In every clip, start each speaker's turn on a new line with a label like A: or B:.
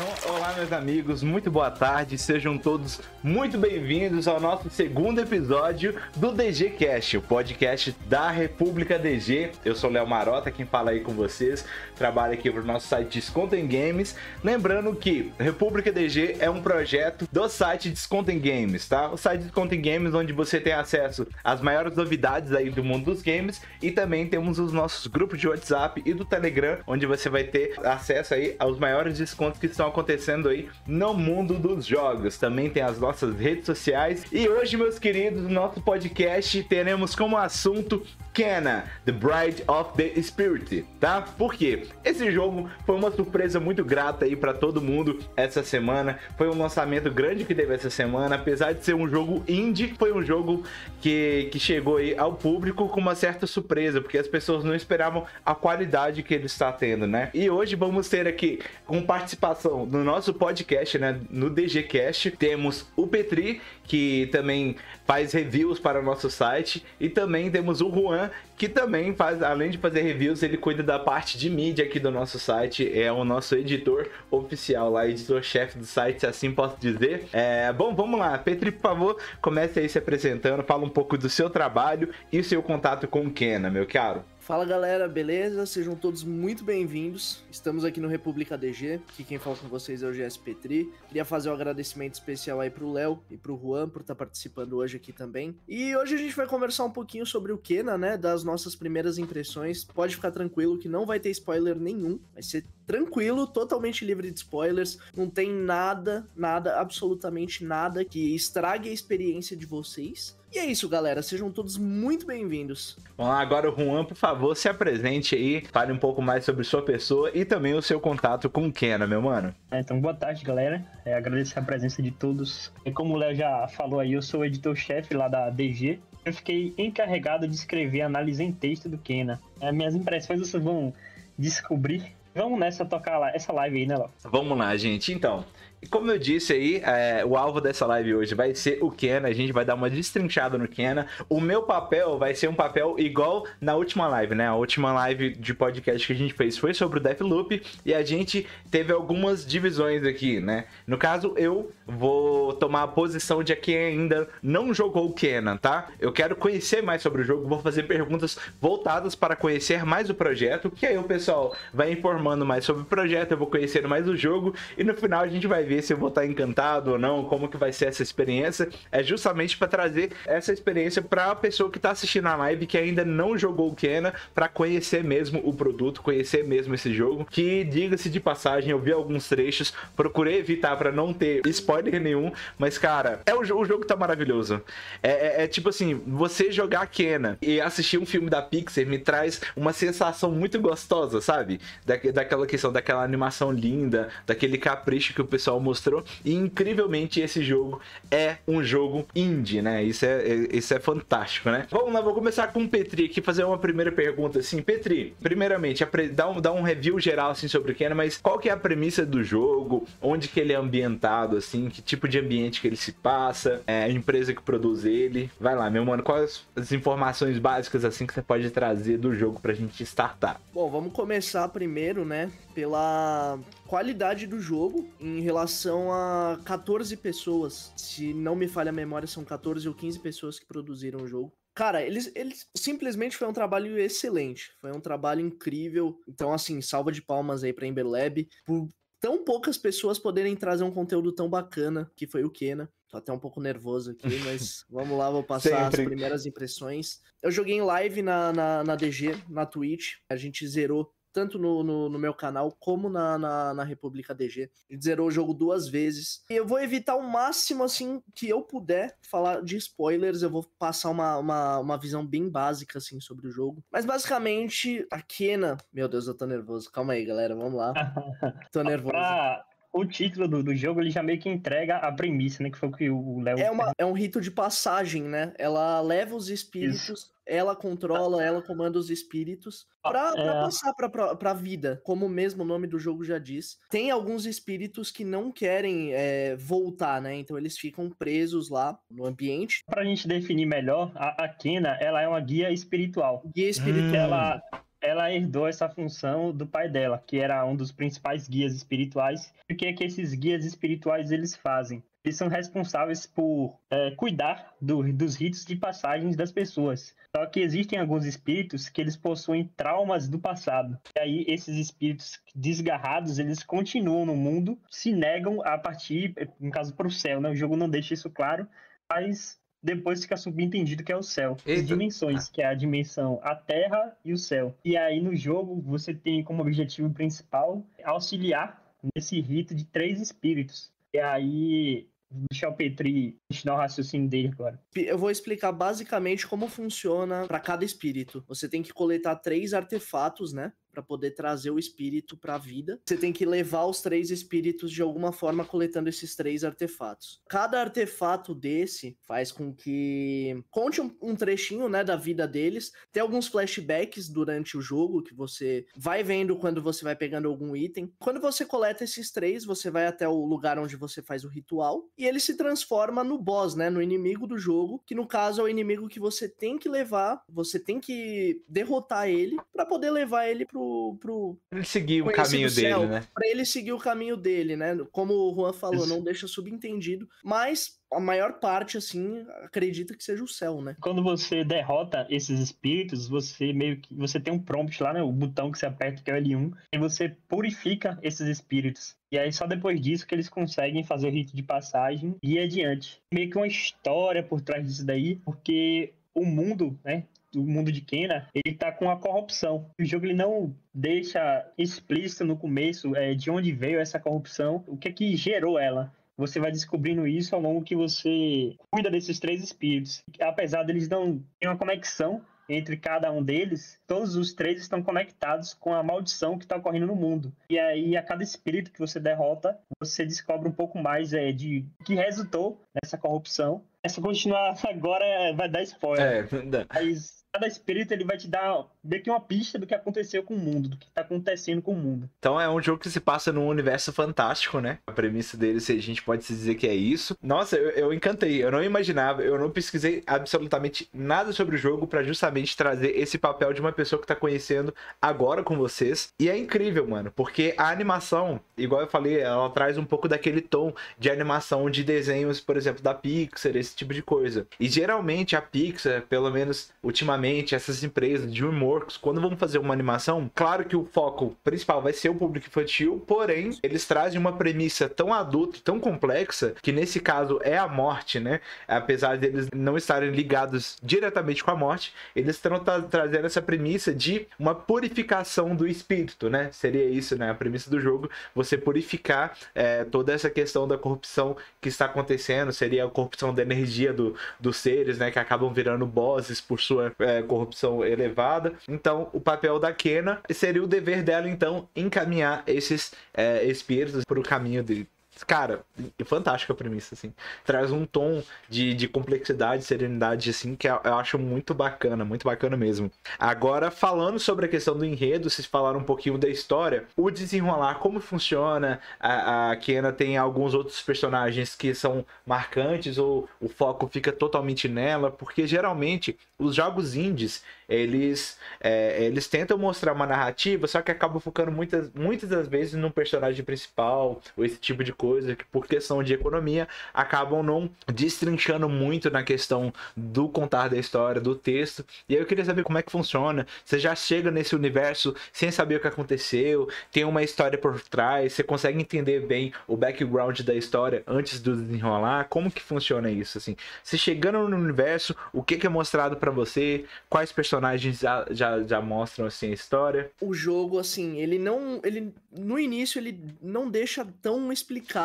A: Então, olá, meus amigos, muito boa tarde, sejam todos muito bem-vindos ao nosso segundo episódio do DG Cast, o podcast da República DG. Eu sou Léo Marota, quem fala aí com vocês, trabalho aqui para o nosso site Descontem Games. Lembrando que República DG é um projeto do site Descontem Games, tá? O site Descontem Games, onde você tem acesso às maiores novidades aí do mundo dos games e também temos os nossos grupos de WhatsApp e do Telegram, onde você vai ter acesso aí aos maiores descontos que estão acontecendo aí no mundo dos jogos. Também tem as nossas redes sociais. E hoje, meus queridos, no nosso podcast teremos como assunto Kenna, The Bride of the Spirit, tá? Por quê? Esse jogo foi uma surpresa muito grata aí para todo mundo essa semana. Foi um lançamento grande que teve essa semana, apesar de ser um jogo indie, foi um jogo que, que chegou aí ao público com uma certa surpresa, porque as pessoas não esperavam a qualidade que ele está tendo, né? E hoje vamos ter aqui com participação no nosso podcast, né, no DGCast, temos o Petri, que também faz reviews para o nosso site, e também temos o Juan, que também faz, além de fazer reviews, ele cuida da parte de mídia aqui do nosso site, é o nosso editor oficial lá, editor-chefe do site, se assim posso dizer. É, bom, vamos lá, Petri, por favor, comece aí se apresentando, fala um pouco do seu trabalho e o seu contato com o Kena, meu caro.
B: Fala galera, beleza? Sejam todos muito bem-vindos. Estamos aqui no República DG. Aqui quem fala com vocês é o GS Petri. Queria fazer um agradecimento especial aí pro Léo e pro Juan por estar participando hoje aqui também. E hoje a gente vai conversar um pouquinho sobre o Kena, né? Das nossas primeiras impressões. Pode ficar tranquilo que não vai ter spoiler nenhum. Vai ser tranquilo, totalmente livre de spoilers. Não tem nada, nada, absolutamente nada que estrague a experiência de vocês. E é isso, galera. Sejam todos muito bem-vindos.
A: Vamos lá, agora o Juan, por favor, se apresente aí, fale um pouco mais sobre sua pessoa e também o seu contato com o Kena, meu mano.
C: É, então, boa tarde, galera. É, agradecer a presença de todos. E como o Léo já falou aí, eu sou editor-chefe lá da DG. Eu fiquei encarregado de escrever a análise em texto do Kena. É, minhas impressões vocês vão descobrir. Vamos nessa tocar essa live aí, né, Léo?
A: Vamos lá, gente. Então, como eu disse aí, é, o alvo dessa live hoje vai ser o Kena. A gente vai dar uma destrinchada no Kena. O meu papel vai ser um papel igual na última live, né? A última live de podcast que a gente fez foi sobre o Deathloop e a gente teve algumas divisões aqui, né? No caso, eu vou tomar a posição de quem ainda não jogou o Kena, tá? Eu quero conhecer mais sobre o jogo, vou fazer perguntas voltadas para conhecer mais o projeto, que aí o pessoal vai informando mais sobre o projeto, eu vou conhecer mais o jogo e no final a gente vai ver se eu vou estar encantado ou não, como que vai ser essa experiência, é justamente para trazer essa experiência para a pessoa que está assistindo a live que ainda não jogou o Kena, para conhecer mesmo o produto, conhecer mesmo esse jogo, que diga-se de passagem, eu vi alguns trechos, procurei evitar para não ter spoiler nenhum, mas cara, é o, o jogo tá maravilhoso. É, é, é, tipo assim, você jogar Kena e assistir um filme da Pixar me traz uma sensação muito gostosa, sabe? Da, daquela questão, daquela animação linda, daquele capricho que o pessoal mostrou. E incrivelmente esse jogo é um jogo indie, né? Isso é, é, isso é fantástico, né? Vamos lá, vou começar com o Petri aqui, fazer uma primeira pergunta assim. Petri, primeiramente, dá um, dá um review geral assim sobre o Kena, mas qual que é a premissa do jogo? Onde que ele é ambientado, assim? Que tipo de ambiente que ele se passa? É a empresa que produz ele? Vai lá, meu mano, quais as informações básicas assim que você pode trazer do jogo pra gente startar?
B: Bom, vamos começar primeiro, né, pela qualidade do jogo em relação a 14 pessoas. Se não me falha a memória, são 14 ou 15 pessoas que produziram o jogo. Cara, eles, eles simplesmente foi um trabalho excelente. Foi um trabalho incrível. Então, assim, salva de palmas aí pra Ember Lab por tão poucas pessoas poderem trazer um conteúdo tão bacana que foi o Kena. Tô até um pouco nervoso aqui, mas vamos lá, vou passar Sempre. as primeiras impressões. Eu joguei em live na, na, na DG, na Twitch. A gente zerou tanto no, no, no, meu canal como na, na, na República DG. Ele zerou o jogo duas vezes. E eu vou evitar o máximo, assim, que eu puder falar de spoilers. Eu vou passar uma, uma, uma visão bem básica, assim, sobre o jogo. Mas, basicamente, a Kena... Meu Deus, eu tô nervoso. Calma aí, galera, vamos lá. tô nervoso.
C: pra, o título do, do jogo ele já meio que entrega a premissa, né? Que foi o que o Léo.
B: É, uma, é um rito de passagem, né? Ela leva os espíritos, Isso. ela controla, ela comanda os espíritos pra, pra é. passar pra, pra, pra vida, como mesmo o nome do jogo já diz. Tem alguns espíritos que não querem é, voltar, né? Então eles ficam presos lá no ambiente.
C: Pra gente definir melhor, a, Kena, ela é uma guia espiritual.
B: Guia espiritual.
C: Ela ela herdou essa função do pai dela, que era um dos principais guias espirituais. E o que é que esses guias espirituais eles fazem? Eles são responsáveis por é, cuidar do, dos ritos de passagens das pessoas. Só que existem alguns espíritos que eles possuem traumas do passado. E aí esses espíritos desgarrados, eles continuam no mundo, se negam a partir, no caso, para o céu. Né? O jogo não deixa isso claro, mas depois fica subentendido que é o céu. As dimensões, que é a dimensão a Terra e o céu. E aí no jogo você tem como objetivo principal auxiliar nesse rito de três espíritos. E aí Michel Petri ensinar o raciocínio dele agora.
B: Eu vou explicar basicamente como funciona para cada espírito. Você tem que coletar três artefatos, né? Para poder trazer o espírito para a vida. Você tem que levar os três espíritos de alguma forma coletando esses três artefatos. Cada artefato desse faz com que conte um, um trechinho, né, da vida deles. Tem alguns flashbacks durante o jogo que você vai vendo quando você vai pegando algum item. Quando você coleta esses três, você vai até o lugar onde você faz o ritual e ele se transforma no boss, né, no inimigo do jogo, que no caso é o inimigo que você tem que levar, você tem que derrotar ele para poder levar ele pro pro. pro
A: ele seguir o caminho céu, dele, né?
B: Pra ele seguir o caminho dele, né? Como o Juan falou, Isso. não deixa subentendido. Mas a maior parte, assim, acredita que seja o céu, né?
C: Quando você derrota esses espíritos, você meio que. Você tem um prompt lá, né? O botão que você aperta, que é o L1, e você purifica esses espíritos. E aí, só depois disso que eles conseguem fazer o rito de passagem e ir adiante. Meio que uma história por trás disso daí, porque o mundo, né? Do mundo de Kena, ele tá com a corrupção. O jogo ele não deixa explícito no começo é, de onde veio essa corrupção, o que é que gerou ela. Você vai descobrindo isso ao longo que você cuida desses três espíritos. Apesar deles não terem uma conexão entre cada um deles, todos os três estão conectados com a maldição que está ocorrendo no mundo. E aí, a cada espírito que você derrota, você descobre um pouco mais é, de que resultou nessa corrupção. Essa continuar agora vai dar spoiler. É, mas cada espírito ele vai te dar meio que uma pista do que aconteceu com o mundo, do que tá acontecendo com o mundo.
A: Então é um jogo que se passa num universo fantástico, né? A premissa dele, se a gente pode se dizer que é isso. Nossa, eu, eu encantei. Eu não imaginava, eu não pesquisei absolutamente nada sobre o jogo para justamente trazer esse papel de uma pessoa que tá conhecendo agora com vocês. E é incrível, mano, porque a animação, igual eu falei, ela traz um pouco daquele tom de animação de desenhos, por exemplo, da Pixar, esse tipo de coisa. E geralmente a Pixar, pelo menos ultimamente essas empresas DreamWorks, quando vão fazer uma animação, claro que o foco principal vai ser o público infantil, porém, eles trazem uma premissa tão adulta, tão complexa, que nesse caso é a morte, né? Apesar deles não estarem ligados diretamente com a morte, eles estão tra trazendo essa premissa de uma purificação do espírito, né? Seria isso, né? A premissa do jogo, você purificar é, toda essa questão da corrupção que está acontecendo, seria a corrupção da energia do, dos seres, né? Que acabam virando bosses por sua é, corrupção elevada. Então, o papel da Kena seria o dever dela, então, encaminhar esses é, espíritos para o caminho de, Cara, fantástica a premissa, assim. Traz um tom de, de complexidade, serenidade, assim, que eu acho muito bacana, muito bacana mesmo. Agora, falando sobre a questão do enredo, vocês falaram um pouquinho da história, o desenrolar, como funciona, a, a Kena tem alguns outros personagens que são marcantes, ou o foco fica totalmente nela, porque geralmente os jogos indies, eles, é, eles tentam mostrar uma narrativa, só que acabam focando muitas, muitas das vezes no personagem principal, ou esse tipo de coisa, que por questão de economia, acabam não destrinchando muito na questão do contar da história, do texto. E aí eu queria saber como é que funciona. Você já chega nesse universo sem saber o que aconteceu, tem uma história por trás, você consegue entender bem o background da história antes do desenrolar? Como que funciona isso, assim? Você chegando no universo, o que, que é mostrado para você? Quais personagens personagens já, já, já mostram assim a história.
B: O jogo, assim, ele não. ele No início, ele não deixa tão explicado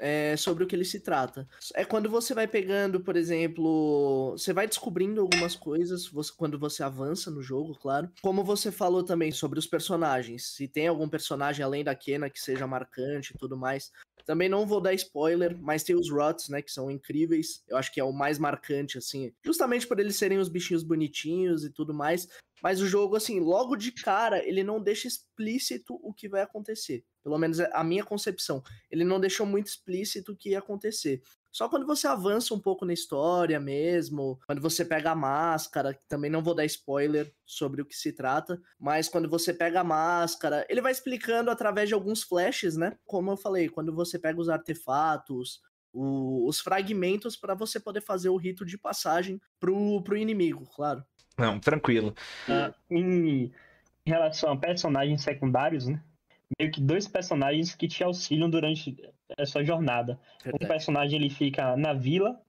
B: é, sobre o que ele se trata. É quando você vai pegando, por exemplo, você vai descobrindo algumas coisas você, quando você avança no jogo, claro. Como você falou também sobre os personagens, se tem algum personagem além da Kena que seja marcante e tudo mais. Também não vou dar spoiler, mas tem os Rots, né, que são incríveis. Eu acho que é o mais marcante, assim, justamente por eles serem os bichinhos bonitinhos e tudo mais. Mas o jogo, assim, logo de cara, ele não deixa explícito o que vai acontecer. Pelo menos é a minha concepção. Ele não deixou muito explícito o que ia acontecer. Só quando você avança um pouco na história mesmo, quando você pega a máscara, também não vou dar spoiler sobre o que se trata, mas quando você pega a máscara, ele vai explicando através de alguns flashes, né? Como eu falei, quando você pega os artefatos, o, os fragmentos para você poder fazer o rito de passagem pro, pro inimigo, claro.
A: Não, tranquilo.
C: Uh, em, em relação a personagens secundários, né? Meio que dois personagens que te auxiliam durante a sua jornada. Verdade. Um personagem ele fica na vila,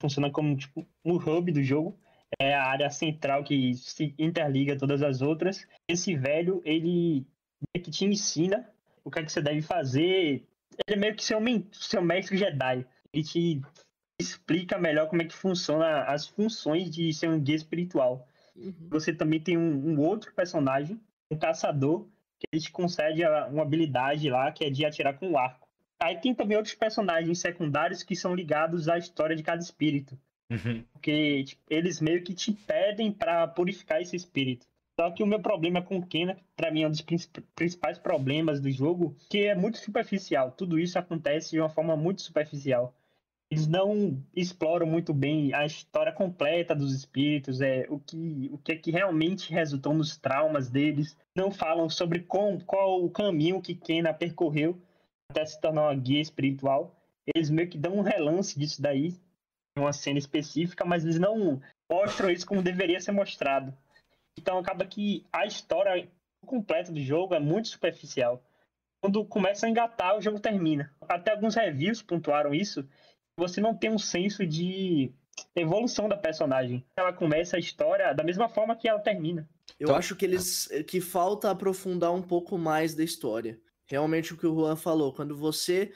C: funciona como tipo um hub do jogo, é a área central que se interliga todas as outras. Esse velho, ele meio que te ensina o que é que você deve fazer ele é meio que seu, seu mestre Jedi. Ele te explica melhor como é que funciona as funções de ser um guia espiritual. Uhum. Você também tem um, um, outro personagem, um caçador, ele te concede uma habilidade lá, que é de atirar com o arco. Aí tem também outros personagens secundários que são ligados à história de cada espírito. Uhum. Porque tipo, eles meio que te pedem para purificar esse espírito. Só que o meu problema com o Kena, para mim é um dos principais problemas do jogo, que é muito superficial. Tudo isso acontece de uma forma muito superficial. Eles não exploram muito bem a história completa dos espíritos, é o que o que é que realmente resultou nos traumas deles. Não falam sobre com, qual o caminho que Kena percorreu até se tornar uma guia espiritual. Eles meio que dão um relance disso daí, em uma cena específica, mas eles não mostram isso como deveria ser mostrado. Então acaba que a história completa do jogo é muito superficial. Quando começa a engatar, o jogo termina. Até alguns reviews pontuaram isso. Você não tem um senso de evolução da personagem. Ela começa a história da mesma forma que ela termina.
B: Eu então... acho que eles que falta aprofundar um pouco mais da história. Realmente o que o Juan falou, quando você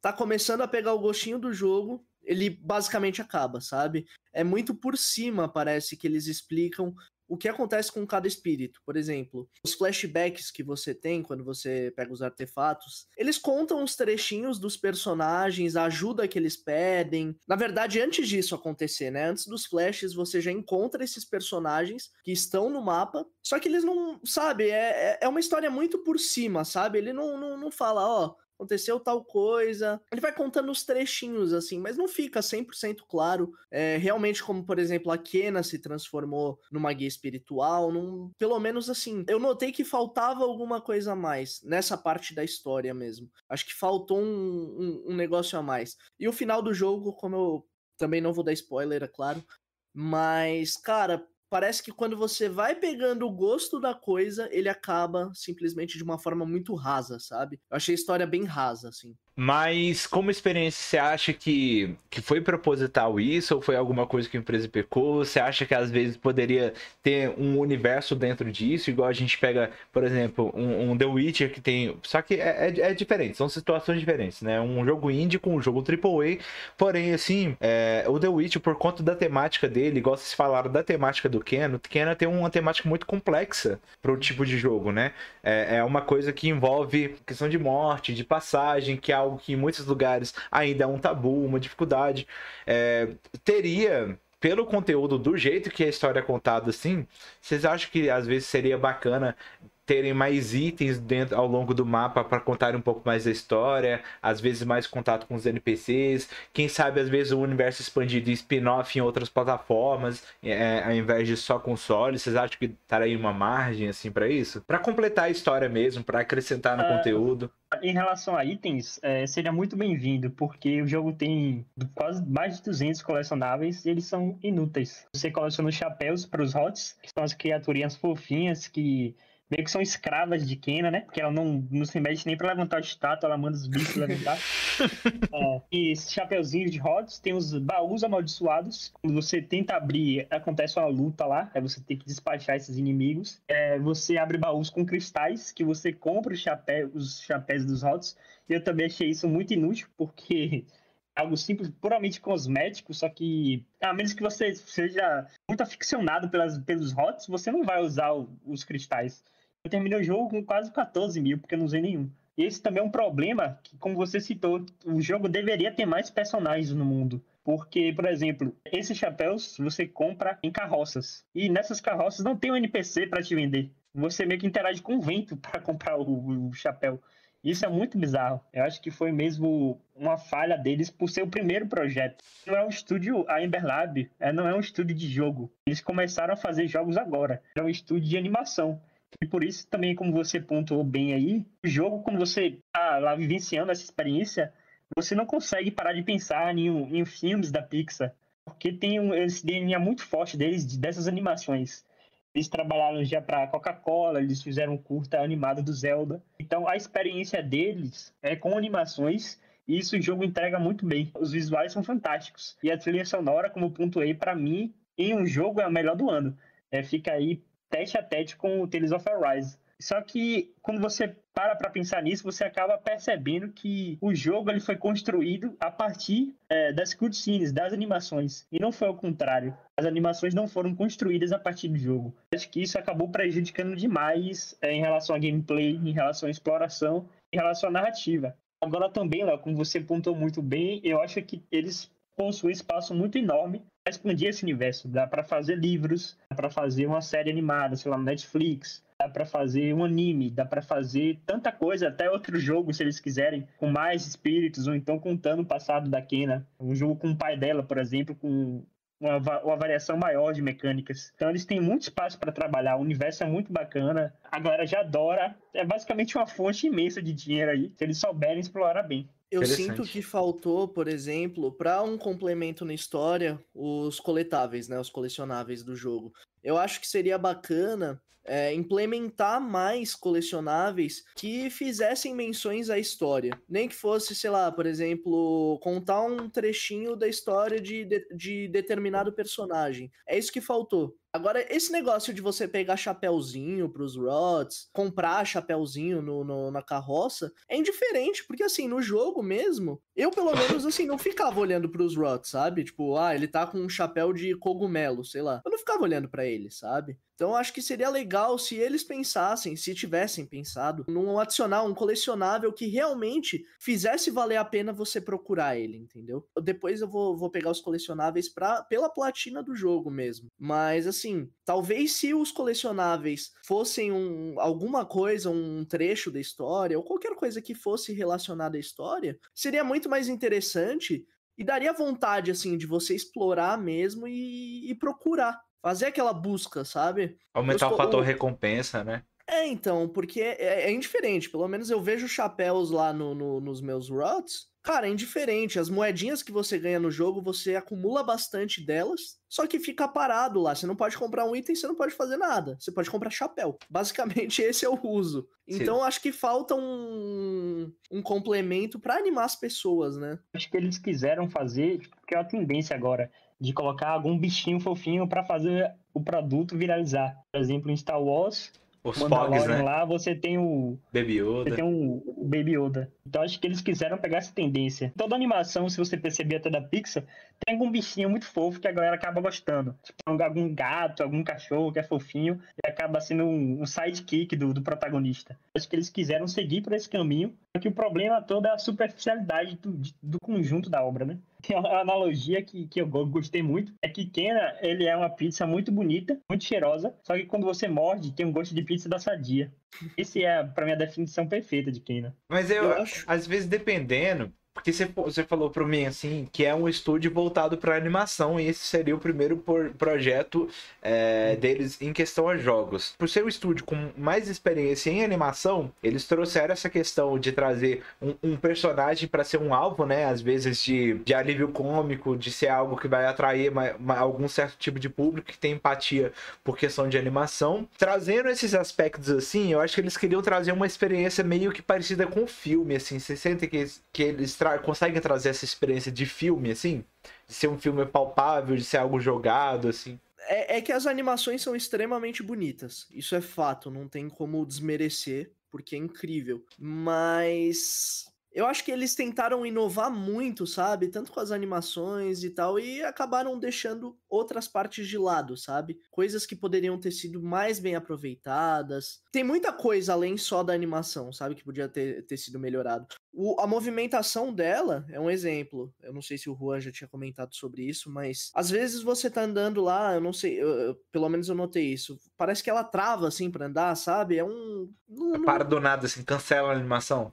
B: tá começando a pegar o gostinho do jogo, ele basicamente acaba, sabe? É muito por cima, parece que eles explicam o que acontece com cada espírito. Por exemplo, os flashbacks que você tem quando você pega os artefatos, eles contam os trechinhos dos personagens, a ajuda que eles pedem. Na verdade, antes disso acontecer, né? Antes dos flashes, você já encontra esses personagens que estão no mapa, só que eles não, sabe, é, é, é uma história muito por cima, sabe? Ele não, não, não fala, ó, aconteceu tal coisa. Ele vai contando os trechinhos, assim, mas não fica 100% claro. É, realmente, como, por exemplo, a Kena se transformou numa guia espiritual. Num... Pelo menos, assim, eu notei que faltava alguma coisa a mais nessa parte da história mesmo. Acho que faltou um, um, um negócio a mais. E o final do jogo, como eu também não vou dar spoiler, é claro. Mas, cara, parece que quando você vai pegando o gosto da coisa, ele acaba simplesmente de uma forma muito rasa, sabe? Eu achei a história bem rasa, assim.
A: Mas, como experiência, você acha que, que foi proposital isso? Ou foi alguma coisa que a empresa pecou? Você acha que às vezes poderia ter um universo dentro disso? Igual a gente pega, por exemplo, um, um The Witcher que tem. Só que é, é, é, diferente, são situações diferentes, né? Um jogo indie com um jogo AAA. Porém, assim, é, o The Witcher, por conta da temática dele, igual vocês falaram da temática do Ken, o Ken tem uma temática muito complexa para o tipo de jogo, né? É, é uma coisa que envolve questão de morte, de passagem, que é algo que em muitos lugares ainda é um tabu, uma dificuldade. É, teria pelo conteúdo, do jeito que a história é contada assim, vocês acham que às vezes seria bacana terem mais itens dentro ao longo do mapa para contar um pouco mais da história, às vezes mais contato com os NPCs, quem sabe às vezes o universo expandido e spin-off em outras plataformas, é, ao invés de só console, vocês acham que estaria uma margem assim para isso? Para completar a história mesmo, para acrescentar no é, conteúdo.
C: Em relação a itens, é, seria muito bem-vindo, porque o jogo tem quase mais de 200 colecionáveis e eles são inúteis. Você coleciona os chapéus para os HOTS, que são as criaturinhas fofinhas que meio que são escravas de Kena, né? Porque ela não, não se mexe nem pra levantar o estátua, ela manda os bichos levantar. é, e esses chapeuzinhos de rods tem os baús amaldiçoados. Quando você tenta abrir, acontece uma luta lá, aí você tem que despachar esses inimigos. É, você abre baús com cristais, que você compra os, chapéu, os chapéus dos rods. E eu também achei isso muito inútil, porque é algo simples, puramente cosmético, só que a menos que você seja muito aficionado pelas, pelos HOTS, você não vai usar o, os cristais. Eu terminei o jogo com quase 14 mil, porque eu não usei nenhum. E esse também é um problema que, como você citou, o jogo deveria ter mais personagens no mundo. Porque, por exemplo, esses chapéus você compra em carroças. E nessas carroças não tem um NPC para te vender. Você meio que interage com o vento para comprar o, o, chapéu. Isso é muito bizarro. Eu acho que foi mesmo uma falha deles por ser o primeiro projeto. Não é um estúdio, a Ember Lab, é, não é um estúdio de jogo. Eles começaram a fazer jogos agora. É um estúdio de animação. E por isso também, como você pontuou bem aí, o jogo, quando você tá lá vivenciando essa experiência, você não consegue parar de pensar em, em filmes da Pixar. Porque tem um, esse DNA muito forte deles, dessas animações. Eles trabalharam já para Coca-Cola, eles fizeram um curta animado do Zelda. Então a experiência deles é com animações e isso o jogo entrega muito bem. Os visuais são fantásticos. E a trilha sonora, como pontuei, para mim, em um jogo é a melhor do ano. É, fica aí tete a tete com o Tales of Arise. Só que quando você para para pensar nisso, você acaba percebendo que o jogo ele foi construído a partir é, das cutscenes, das animações, e não foi o contrário. As animações não foram construídas a partir do jogo. Acho que isso acabou prejudicando demais é, em relação a gameplay, em relação à exploração, em relação à narrativa. Agora também, Léo, como você pontuou muito bem, eu acho que eles possuem espaço muito enorme expandir esse universo. Dá para fazer livros, dá para fazer uma série animada, sei lá, no Netflix, dá para fazer um anime, dá para fazer tanta coisa, até outro jogo, se eles quiserem, com mais espíritos, ou então contando o passado da Kena. Um jogo com o pai dela, por exemplo, com uma, uma variação maior de mecânicas. Então eles têm muito espaço para trabalhar, o universo é muito bacana, a galera já adora, é basicamente uma fonte imensa de dinheiro aí, se eles souberem explorar bem.
B: Eu sinto que faltou, por exemplo, para um complemento na história, os coletáveis, né, os colecionáveis do jogo. Eu acho que seria bacana é, implementar mais colecionáveis que fizessem menções à história. Nem que fosse, sei lá, por exemplo, contar um trechinho da história de, de, de determinado personagem. É isso que faltou. Agora, esse negócio de você pegar chapéuzinho pros Rods, comprar chapéuzinho no, no, na carroça, é indiferente, porque assim, no jogo mesmo, eu pelo menos assim, não ficava olhando pros Rods, sabe? Tipo, ah, ele tá com um chapéu de cogumelo, sei lá. Eu não ficava olhando para ele, sabe? Então acho que seria legal se eles pensassem, se tivessem pensado, num adicionar um colecionável que realmente fizesse valer a pena você procurar ele, entendeu? Depois eu vou, vou pegar os colecionáveis pra, pela platina do jogo mesmo. Mas assim, talvez se os colecionáveis fossem um, alguma coisa, um trecho da história, ou qualquer coisa que fosse relacionada à história, seria muito mais interessante e daria vontade, assim, de você explorar mesmo e, e procurar fazer aquela busca, sabe?
A: Aumentar o fator recompensa, né?
B: É, então, porque é, é, indiferente. Pelo menos eu vejo chapéus lá no, no, nos meus rots. Cara, é indiferente. As moedinhas que você ganha no jogo, você acumula bastante delas, só que fica parado lá. Você não pode comprar um item, você não pode fazer nada. Você pode comprar chapéu. Basicamente, esse é o uso. Então, Sim. acho que falta um, um complemento para animar as pessoas, né?
C: Acho que eles quiseram fazer, porque é uma tendência agora de colocar algum bichinho fofinho para fazer o produto viralizar. Por exemplo, em Star Wars,
A: os Pogs, né?
C: lá você tem o
A: Baby Yoda.
C: Você tem o, Baby Yoda. Então acho que eles quiseram pegar essa tendência. Toda animação, se você perceber até da Pixar, tem algum bichinho muito fofo que a galera acaba gostando. Tipo, algum gato, algum cachorro que é fofinho e acaba sendo um, um sidekick do, do protagonista. Acho que eles quiseram seguir por esse caminho, só que o problema todo é a superficialidade do, do conjunto da obra, né? Tem uma analogia que, que eu gostei muito, é que Kena, ele é uma pizza muito bonita, muito cheirosa, só que quando você morde, tem um gosto de pizza da sadia. Esse é, para mim, a definição perfeita de Kena.
A: Mas eu, eu acho... às vezes, dependendo, porque você, você falou para mim assim que é um estúdio voltado para animação e esse seria o primeiro por, projeto é, deles em questão a jogos. Por ser um estúdio com mais experiência em animação, eles trouxeram essa questão de trazer um, um personagem para ser um alvo, né? Às vezes de, de alívio cômico, de ser algo que vai atrair uma, uma, algum certo tipo de público que tem empatia por questão de animação. Trazendo esses aspectos assim, eu acho que eles queriam trazer uma experiência meio que parecida com o filme, assim. Você sente que, que eles tra conseguem trazer essa experiência de filme, assim? De ser um filme palpável, de ser algo jogado, assim?
B: É, é que as animações são extremamente bonitas. Isso é fato, não tem como desmerecer, porque é incrível. Mas eu acho que eles tentaram inovar muito, sabe? Tanto com as animações e tal, e acabaram deixando outras partes de lado, sabe? Coisas que poderiam ter sido mais bem aproveitadas. Tem muita coisa além só da animação, sabe? Que podia ter, ter sido melhorado. O, a movimentação dela é um exemplo. Eu não sei se o Juan já tinha comentado sobre isso, mas às vezes você tá andando lá, eu não sei, eu, eu, pelo menos eu notei isso. Parece que ela trava assim pra andar, sabe? É um.
A: Não, não... Para do nada, assim, cancela a animação.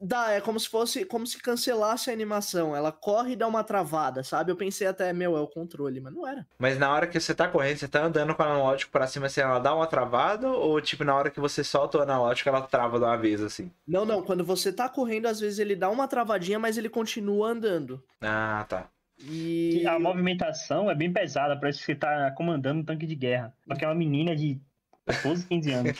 B: Dá, é como se fosse, como se cancelasse a animação. Ela corre e dá uma travada, sabe? Eu pensei até, meu, é o controle, mas não era.
A: Mas na hora que você tá correndo, você tá andando com o analógico pra cima, assim, ela dá uma travada? Ou, tipo, na hora que você solta o analógico, ela trava de uma vez, assim?
B: Não, não. Quando você tá correndo, às vezes ele dá uma travadinha, mas ele continua andando.
A: Ah, tá.
C: E... A movimentação é bem pesada, parece que você tá comandando um tanque de guerra. Porque é uma menina de 14, 15 anos.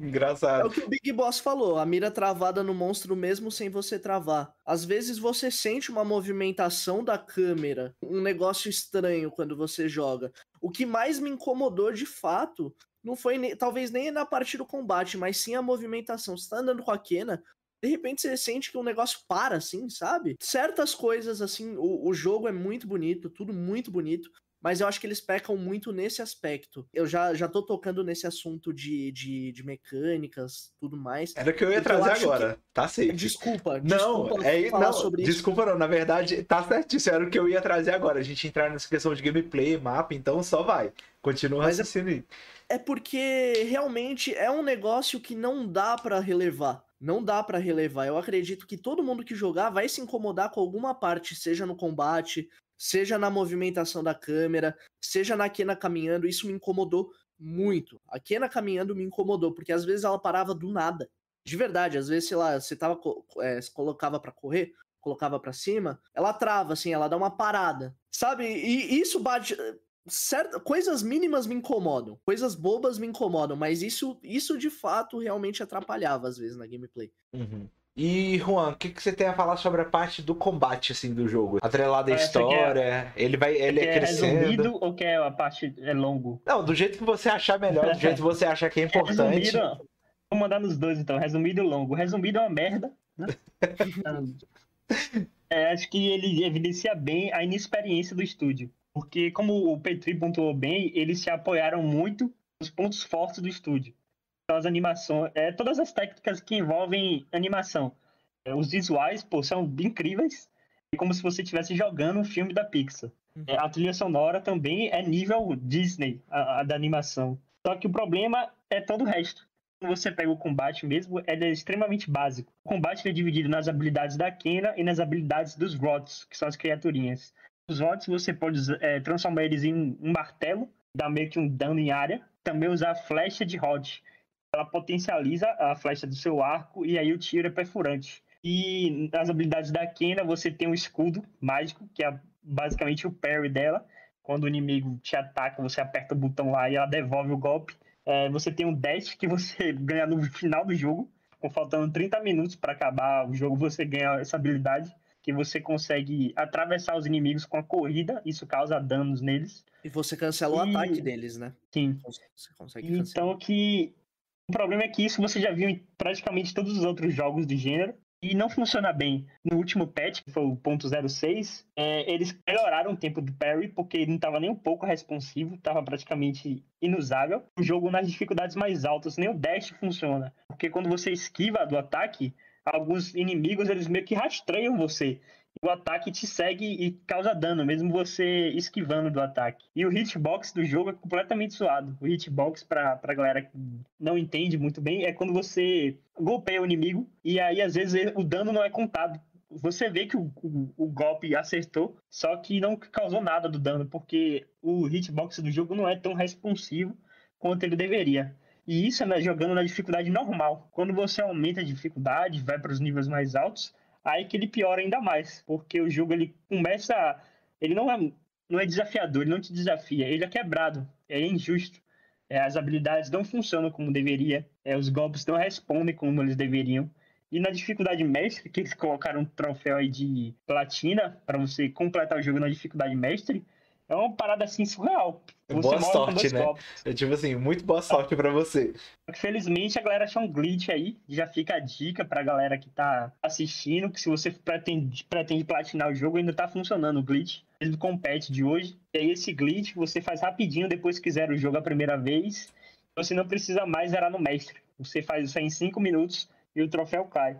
A: Engraçado.
B: É o que o Big Boss falou, a mira travada no monstro mesmo sem você travar. Às vezes você sente uma movimentação da câmera, um negócio estranho quando você joga. O que mais me incomodou de fato não foi nem, talvez nem na parte do combate, mas sim a movimentação. Você tá andando com a Kena, de repente você sente que o negócio para, assim, sabe? Certas coisas, assim, o, o jogo é muito bonito, tudo muito bonito, mas eu acho que eles pecam muito nesse aspecto. Eu já, já tô tocando nesse assunto de, de, de mecânicas, tudo mais.
A: Era o que eu ia trazer eu agora, que... tá certo.
B: Desculpa,
A: não,
B: desculpa
A: é, não, sobre desculpa isso. não, na verdade, tá certíssimo, era o que eu ia trazer agora, a gente entrar nessa questão de gameplay, mapa, então só vai. Continua Mas raciocínio
B: é, é porque realmente é um negócio que não dá para relevar não dá para relevar. Eu acredito que todo mundo que jogar vai se incomodar com alguma parte, seja no combate, seja na movimentação da câmera, seja na Kena caminhando, isso me incomodou muito. A Kena caminhando me incomodou, porque às vezes ela parava do nada. De verdade, às vezes, sei lá, você tava, é, colocava para correr, colocava para cima, ela trava, assim, ela dá uma parada. Sabe? E isso bate. Coisas mínimas me incomodam, coisas bobas me incomodam, mas isso, isso de fato realmente atrapalhava às vezes na gameplay.
A: Uhum. E, Juan, o que, que você tem a falar sobre a parte do combate, assim, do jogo? Atrelada à história, ele vai, ele é, crescendo... resumido
C: ou quer a parte é longo?
A: Não, do jeito que você achar melhor, do jeito que você achar que é importante. Resumido,
C: vou mandar nos dois, então, resumido e longo. Resumido é uma merda, né? é, acho que ele evidencia bem a inexperiência do estúdio. Porque, como o Petri pontuou bem, eles se apoiaram muito nos pontos fortes do estúdio as animações, é, todas as técnicas que envolvem animação. É, os visuais, pô, são incríveis. É como se você estivesse jogando um filme da Pixar. Uhum. É, a trilha sonora também é nível Disney, a, a, da animação. Só que o problema é todo o resto. Quando você pega o combate mesmo, ele é extremamente básico. O combate é dividido nas habilidades da Kena e nas habilidades dos Rods, que são as criaturinhas. Os Rods você pode é, transformar eles em um martelo, dar meio que um dano em área. Também usar flecha de Rod, ela potencializa a flecha do seu arco e aí o tiro é perfurante. E nas habilidades da Kena você tem um escudo mágico, que é basicamente o parry dela. Quando o inimigo te ataca, você aperta o botão lá e ela devolve o golpe. É, você tem um dash que você ganha no final do jogo. Com faltando 30 minutos para acabar o jogo, você ganha essa habilidade que você consegue atravessar os inimigos com a corrida, isso causa danos neles.
B: E você cancela o ataque deles, né?
C: Sim. Você consegue cancelar. Então que o problema é que isso você já viu em praticamente todos os outros jogos do gênero e não funciona bem. No último patch, que foi o ponto .06, é, eles melhoraram o tempo do parry, porque ele não estava nem um pouco responsivo, estava praticamente inusável. O jogo nas dificuldades mais altas, nem o dash funciona, porque quando você esquiva do ataque, alguns inimigos eles meio que rastreiam você o ataque te segue e causa dano, mesmo você esquivando do ataque. E o hitbox do jogo é completamente suado. O hitbox, pra, pra galera que não entende muito bem, é quando você golpeia o inimigo e aí às vezes o dano não é contado. Você vê que o, o, o golpe acertou, só que não causou nada do dano, porque o hitbox do jogo não é tão responsivo quanto ele deveria. E isso é jogando na dificuldade normal. Quando você aumenta a dificuldade, vai para os níveis mais altos, aí que ele piora ainda mais, porque o jogo ele começa, ele não é, não é desafiador, ele não te desafia, ele é quebrado, é injusto. É, as habilidades não funcionam como deveria, é, os golpes não respondem como eles deveriam. E na dificuldade mestre, que eles colocaram um troféu aí de platina para você completar o jogo na dificuldade mestre, É uma parada assim surreal.
A: Você boa sorte, né? É tipo assim, muito boa sorte para você.
C: Felizmente a galera achou um glitch aí. Já fica a dica pra galera que tá assistindo, que se você pretende, pretende platinar o jogo, ainda tá funcionando o glitch. Ele compete de hoje. E aí esse glitch você faz rapidinho depois que zera o jogo a primeira vez. Você não precisa mais zerar no mestre. Você faz isso aí em 5 minutos e o troféu cai.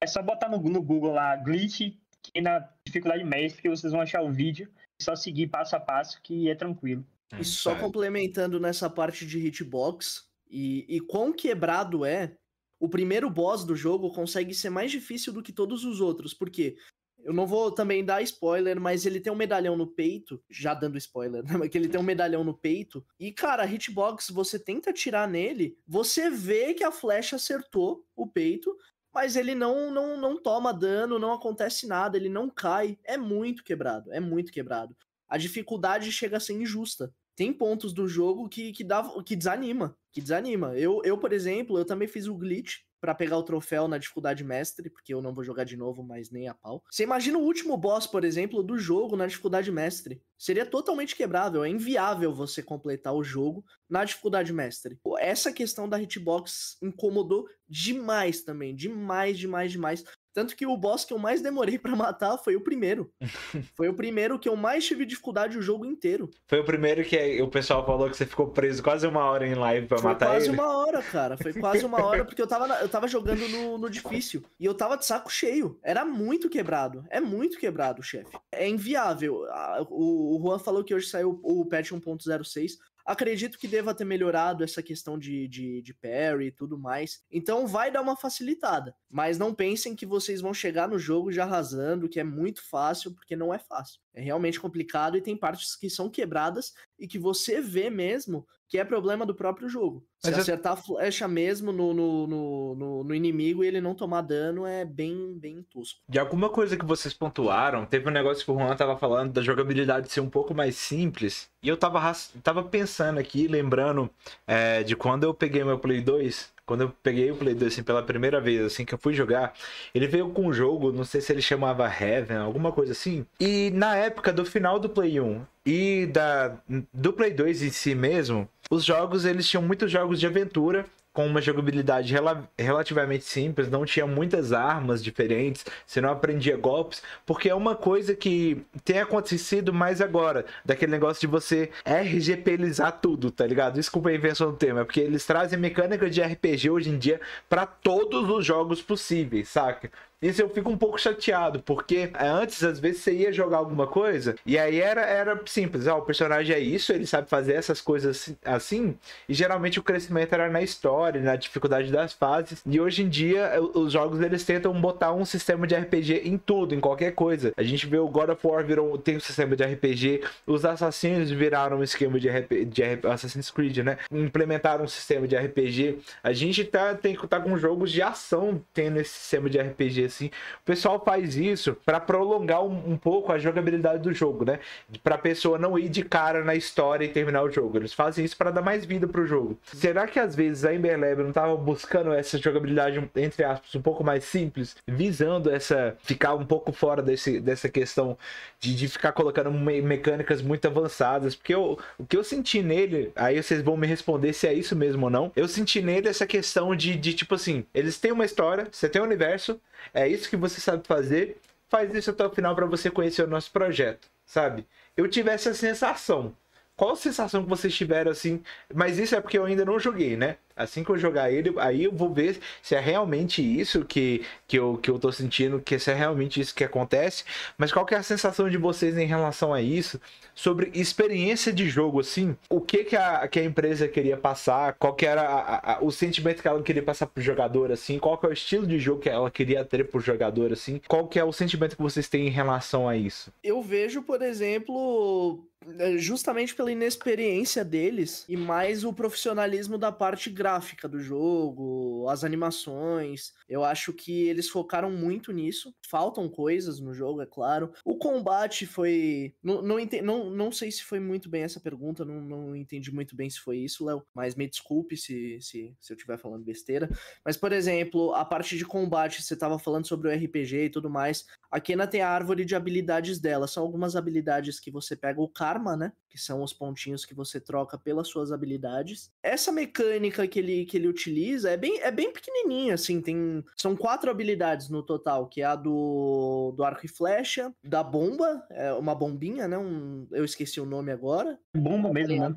C: É só botar no, no Google lá, glitch, que na dificuldade mestre, que vocês vão achar o vídeo. É só seguir passo a passo que é tranquilo.
B: E só complementando nessa parte de hitbox, e, e quão quebrado é, o primeiro boss do jogo consegue ser mais difícil do que todos os outros, porque eu não vou também dar spoiler, mas ele tem um medalhão no peito, já dando spoiler, né? que ele tem um medalhão no peito, e cara, a hitbox, você tenta atirar nele, você vê que a flecha acertou o peito, mas ele não, não, não toma dano, não acontece nada, ele não cai. É muito quebrado, é muito quebrado. A dificuldade chega a ser injusta. Tem pontos do jogo que, que, dá, que desanima, que desanima. Eu, eu, por exemplo, eu também fiz o glitch para pegar o troféu na dificuldade mestre, porque eu não vou jogar de novo, mas nem a pau. Você imagina o último boss, por exemplo, do jogo na dificuldade mestre. Seria totalmente quebrável, é inviável você completar o jogo na dificuldade mestre. Essa questão da hitbox incomodou demais também, demais, demais, demais. Tanto que o boss que eu mais demorei para matar foi o primeiro. foi o primeiro que eu mais tive dificuldade o jogo inteiro.
A: Foi o primeiro que o pessoal falou que você ficou preso quase uma hora em live pra
B: foi
A: matar
B: ele.
A: Foi
B: quase uma hora, cara. Foi quase uma hora porque eu tava, eu tava jogando no, no difícil. E eu tava de saco cheio. Era muito quebrado. É muito quebrado, chefe. É inviável. O, o Juan falou que hoje saiu o patch 1.06. Acredito que deva ter melhorado essa questão de, de, de parry e tudo mais. Então vai dar uma facilitada. Mas não pensem que vocês vão chegar no jogo já arrasando, que é muito fácil, porque não é fácil. É realmente complicado e tem partes que são quebradas e que você vê mesmo que é problema do próprio jogo. Se Mas acertar eu... a flecha mesmo no, no, no, no, inimigo e ele não tomar dano é bem, bem tosco.
A: De alguma coisa que vocês pontuaram, teve um negócio que o Juan tava falando da jogabilidade ser um pouco mais simples. E eu tava, tava pensando aqui, lembrando é, de quando eu peguei meu Play 2 quando eu peguei o Play 2 assim, pela primeira vez, assim, que eu fui jogar, ele veio com um jogo, não sei se ele chamava Heaven, alguma coisa assim. E na época do final do Play 1 e da, do Play 2 em si mesmo, os jogos, eles tinham muitos jogos de aventura com uma jogabilidade rela relativamente simples, não tinha muitas armas diferentes, você não aprendia golpes, porque é uma coisa que tem acontecido mais agora, daquele negócio de você RGPizar tudo, tá ligado? Desculpa a invenção do termo, é porque eles trazem mecânica de RPG hoje em dia para todos os jogos possíveis, saca? Isso eu fico um pouco chateado, porque é, antes, às vezes, você ia jogar alguma coisa, e aí era, era simples, ó, o personagem é isso, ele sabe fazer essas coisas assim, e geralmente o crescimento era na história, na dificuldade das fases, e hoje em dia os jogos eles tentam botar um sistema de RPG em tudo, em qualquer coisa. A gente vê o God of War virou, tem um sistema de RPG, os assassinos viraram um esquema de, de Assassin's Creed, né? Implementaram um sistema de RPG. A gente tá, tem, tá com jogos de ação tendo esse sistema de RPG assim. O pessoal faz isso para prolongar um, um, pouco a jogabilidade do jogo, né? Para a pessoa não ir de cara na história e terminar o jogo. Eles fazem isso para dar mais vida pro jogo. Será que às vezes a Ember Lab não tava buscando essa jogabilidade entre aspas um pouco mais simples, visando essa ficar um pouco fora desse, dessa questão de, de ficar colocando me mecânicas muito avançadas? Porque eu, o que eu senti nele, aí vocês vão me responder se é isso mesmo ou não. Eu senti nele essa questão de, de tipo assim, eles têm uma história, você tem um universo, é isso que você sabe fazer, faz isso até o final para você conhecer o nosso projeto, sabe? Eu tive essa sensação. Qual sensação que vocês tiveram assim? Mas isso é porque eu ainda não joguei, né? Assim que eu jogar ele, aí eu vou ver se é realmente isso que, que, eu, que eu tô sentindo, que se é realmente isso que acontece. Mas qual que é a sensação de vocês em relação a isso? Sobre experiência de jogo, assim, o que que a, que a empresa queria passar, qual que era a, a, o sentimento que ela queria passar pro jogador, assim, qual que é o estilo de jogo que ela queria ter pro jogador, assim, qual que é o sentimento que vocês têm em relação a isso?
B: Eu vejo, por exemplo, é, justamente pela inexperiência deles e mais o profissionalismo da parte gráfica do jogo, as animações. Eu acho que eles focaram muito nisso. Faltam coisas no jogo, é claro. O combate foi. Não, não, não, não sei se foi muito bem essa pergunta, não, não entendi muito bem se foi isso, Léo. Mas me desculpe se, se, se eu estiver falando besteira. Mas, por exemplo, a parte de combate, você estava falando sobre o RPG e tudo mais. A Kena tem a árvore de habilidades dela. São algumas habilidades que você pega o karma, né? Que são os pontinhos que você troca pelas suas habilidades. Essa mecânica que ele, que ele utiliza é bem, é bem pequenininha, assim. Tem, são quatro habilidades no total, que é a do, do arco e flecha, da bomba, é uma bombinha, né? Um, eu esqueci o nome agora.
C: Bomba mesmo, né?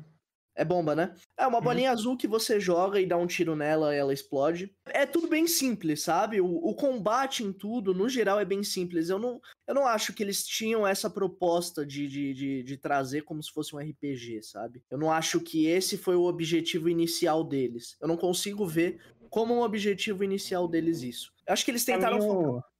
B: É bomba, né? É uma uhum. bolinha uhum. azul que você joga e dá um tiro nela e ela explode. É tudo bem simples, sabe? O, o, combate em tudo, no geral, é bem simples. Eu não, eu não acho que eles tinham essa proposta de, de, de, de trazer como se fosse um RPG, sabe? Eu não acho que esse foi o objetivo inicial deles. Eu não consigo ver como um objetivo inicial deles isso. Eu acho que eles tentaram focar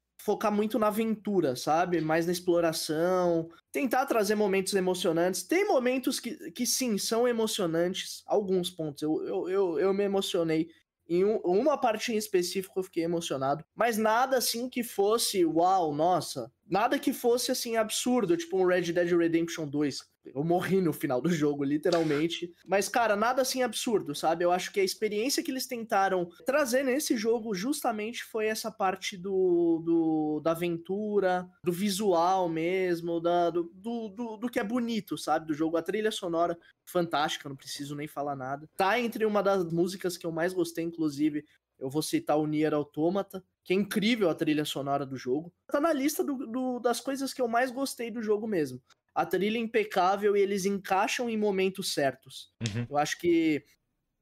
B: muito na aventura, sabe? Mais na exploração. Tentar trazer momentos emocionantes. Tem momentos que, que sim, são emocionantes. Alguns pontos. Eu, eu, eu, eu me emocionei. Em um, uma parte em específico eu fiquei emocionado. Mas nada assim que fosse, uau, nossa. Nada que fosse assim absurdo, tipo um Red Dead Redemption 2 eu morri no final do jogo, literalmente. Mas, cara, nada assim absurdo, sabe? Eu acho que a experiência que eles tentaram trazer nesse jogo justamente foi essa parte do, do da aventura, do visual mesmo, da, do, do, do, do que é bonito, sabe? Do jogo. A trilha sonora fantástica, não preciso nem falar nada. Tá entre uma das músicas que eu mais gostei, inclusive. Eu vou citar o Nier Automata, que é incrível a trilha sonora do jogo. Tá na lista do, do, das coisas que eu mais gostei do jogo mesmo a trilha é impecável e eles encaixam em momentos certos. Uhum. Eu acho que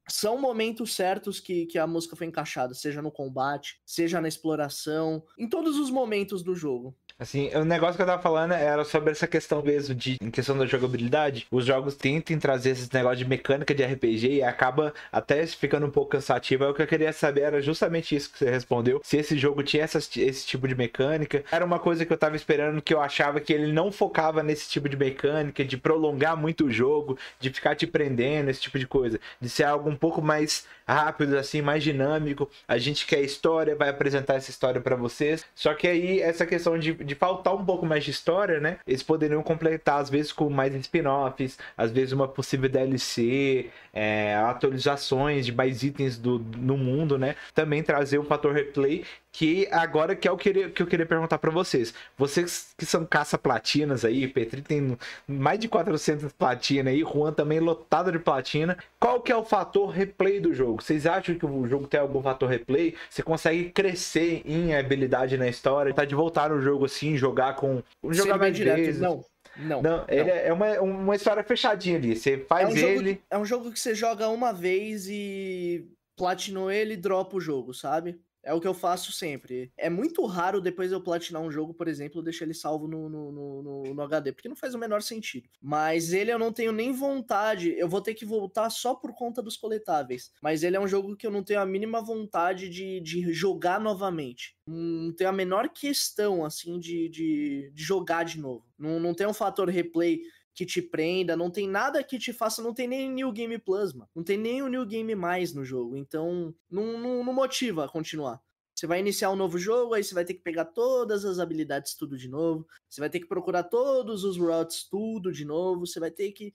B: são momentos certos que, que a música foi encaixada, seja no combate, seja na exploração, em todos os momentos do jogo.
A: Assim, o negócio que eu tava falando era sobre essa questão mesmo de em questão da jogabilidade. Os jogos tentam trazer esses negócios de mecânica de RPG e acaba até ficando um pouco cansativo. o que eu queria saber era justamente isso que você respondeu. Se esse jogo tinha essa, esse tipo de mecânica. Era uma coisa que eu tava esperando que eu achava que ele não focava nesse tipo de mecânica, de prolongar muito o jogo, de ficar te prendendo, esse tipo de coisa. De ser algo um pouco mais rápido, assim, mais dinâmico. A gente quer história, vai apresentar essa história para vocês. Só que aí essa questão de, de faltar um pouco mais de história, né? Eles poderiam completar, às vezes, com mais spin-offs, às vezes uma possível DLC, é, atualizações de mais itens do, no mundo, né? Também trazer o fator replay que agora que é o que eu queria perguntar para vocês. Vocês que são caça-platinas aí, Petri tem mais de 400 platina aí, Juan também lotado de platina. Qual que é o fator replay do jogo? Vocês acham que o jogo tem algum fator replay? Você consegue crescer em habilidade na história? Tá de voltar no jogo assim, jogar com... Jogar mais direto, vezes?
B: Não. Não,
A: não, ele é uma, uma história fechadinha ali. Você faz é um ele.
B: Jogo, é um jogo que você joga uma vez e platinou ele e dropa o jogo, sabe? É o que eu faço sempre. É muito raro depois eu platinar um jogo, por exemplo, deixar ele salvo no, no, no, no, HD, porque não faz o menor sentido. Mas ele eu não tenho nem vontade. Eu vou ter que voltar só por conta dos coletáveis. Mas ele é um jogo que eu não tenho a mínima vontade de, de jogar novamente. Não tenho a menor questão, assim, de, de, de jogar de novo. Não, não tem um fator replay que te prenda, não tem nada que te faça, não tem nem New Game Plus, mano. Não tem nem o New Game mais no jogo, então não, não, não motiva a continuar. Você vai iniciar um novo jogo, aí você vai ter que pegar todas as habilidades tudo de novo, você vai ter que procurar todos os routes tudo de novo, você vai ter que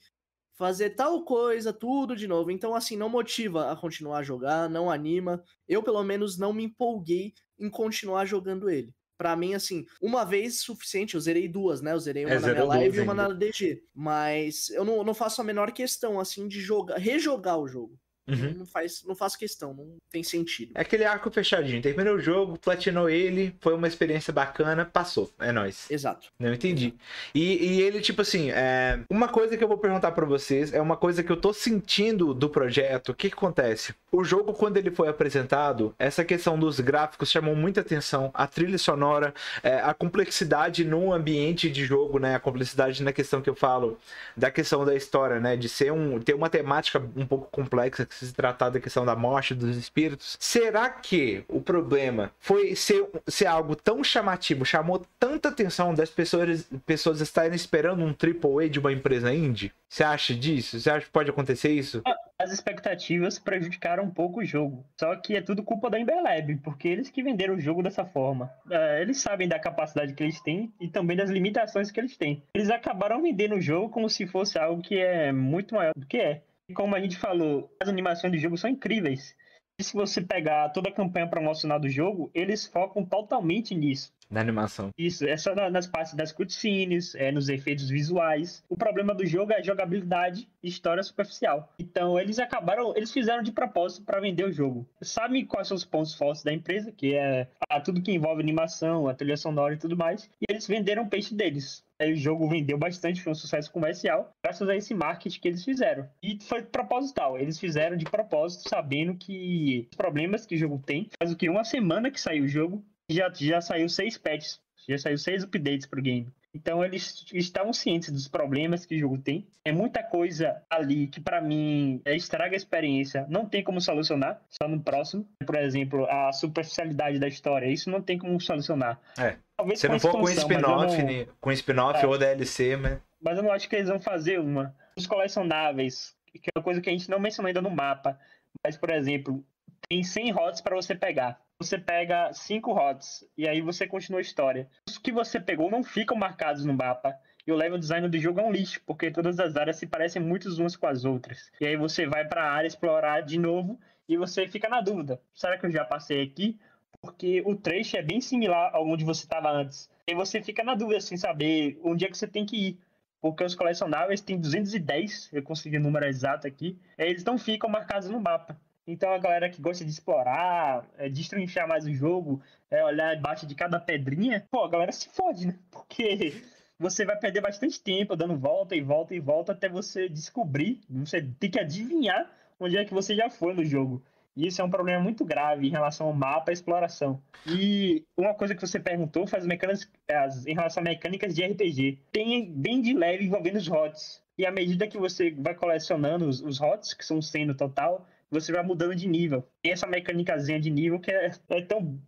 B: fazer tal coisa tudo de novo. Então, assim, não motiva a continuar a jogar, não anima. Eu, pelo menos, não me empolguei em continuar jogando ele para mim, assim, uma vez suficiente, eu zerei duas, né? Eu zerei uma é, na minha live e uma na DG. Mas eu não, não faço a menor questão, assim, de jogar, rejogar o jogo. Uhum. Não, faz, não faz questão, não tem sentido.
A: É aquele arco fechadinho. Terminou o jogo, platinou ele, foi uma experiência bacana, passou. É nóis.
B: Exato.
A: Não entendi. E, e ele, tipo assim, é... uma coisa que eu vou perguntar para vocês é uma coisa que eu tô sentindo do projeto. O que, que acontece? O jogo, quando ele foi apresentado, essa questão dos gráficos chamou muita atenção. A trilha sonora, é, a complexidade no ambiente de jogo, né? A complexidade na questão que eu falo, da questão da história, né? De ser um, ter uma temática um pouco complexa se tratar da questão da morte dos espíritos. Será que o problema foi ser, ser algo tão chamativo, chamou tanta atenção das pessoas, pessoas estarem esperando um AAA de uma empresa indie? Você acha disso? Você acha que pode acontecer isso?
C: As expectativas prejudicaram um pouco o jogo. Só que é tudo culpa da Embelab, porque eles que venderam o jogo dessa forma. É, eles sabem da capacidade que eles têm e também das limitações que eles têm. Eles acabaram vendendo o jogo como se fosse algo que é muito maior do que é como a gente falou, as animações do jogo são incríveis. E se você pegar toda a campanha promocional do jogo, eles focam totalmente nisso.
A: Na animação.
C: Isso, é só nas partes das cutscenes, é, nos efeitos visuais. O problema do jogo é jogabilidade e história superficial. Então, eles acabaram, eles fizeram de propósito para vender o jogo. Sabe quais são os pontos fortes da empresa, que é a, tudo que envolve animação, a trilha sonora e tudo mais, e eles venderam o peixe deles. Aí o jogo vendeu bastante, foi um sucesso comercial, graças a esse marketing que eles fizeram. E foi proposital, eles fizeram de propósito, sabendo que os problemas que o jogo tem. Faz o que? Uma semana que saiu o jogo, já, já saiu seis patches, já saiu seis updates pro game. Então eles estavam cientes dos problemas que o jogo tem. É muita coisa ali que para mim é, estraga a experiência. Não tem como solucionar, só no próximo. Por exemplo, a superficialidade da história. Isso não tem como solucionar.
A: É. Talvez Se não for com spin-off, não... com spin-off é. ou DLC, mas...
C: Mas eu não acho que eles vão fazer uma. Os colecionáveis, que é uma coisa que a gente não mencionou ainda no mapa. Mas, por exemplo, tem 100 rotas para você pegar você pega cinco rods e aí você continua a história. Os que você pegou não ficam marcados no mapa. E o level design do jogo é um lixo, porque todas as áreas se parecem muito umas com as outras. E aí você vai para a área explorar de novo e você fica na dúvida: será que eu já passei aqui? Porque o trecho é bem similar ao onde você estava antes. E você fica na dúvida sem saber onde é que você tem que ir. Porque os colecionáveis têm 210, eu consegui o número exato aqui, eles não ficam marcados no mapa. Então a galera que gosta de explorar, é, destrinchar mais o jogo, é, olhar embaixo de cada pedrinha, pô, a galera se fode, né? Porque você vai perder bastante tempo dando volta e volta e volta até você descobrir, você tem que adivinhar onde é que você já foi no jogo. E isso é um problema muito grave em relação ao mapa e exploração. E uma coisa que você perguntou faz mecânicas, as, em relação a mecânicas de RPG. Tem bem de leve envolvendo os HOTS. E à medida que você vai colecionando os, os HOTS, que são 100 no total, você vai mudando de nível. Tem essa mecânicazinha de nível que é, é tão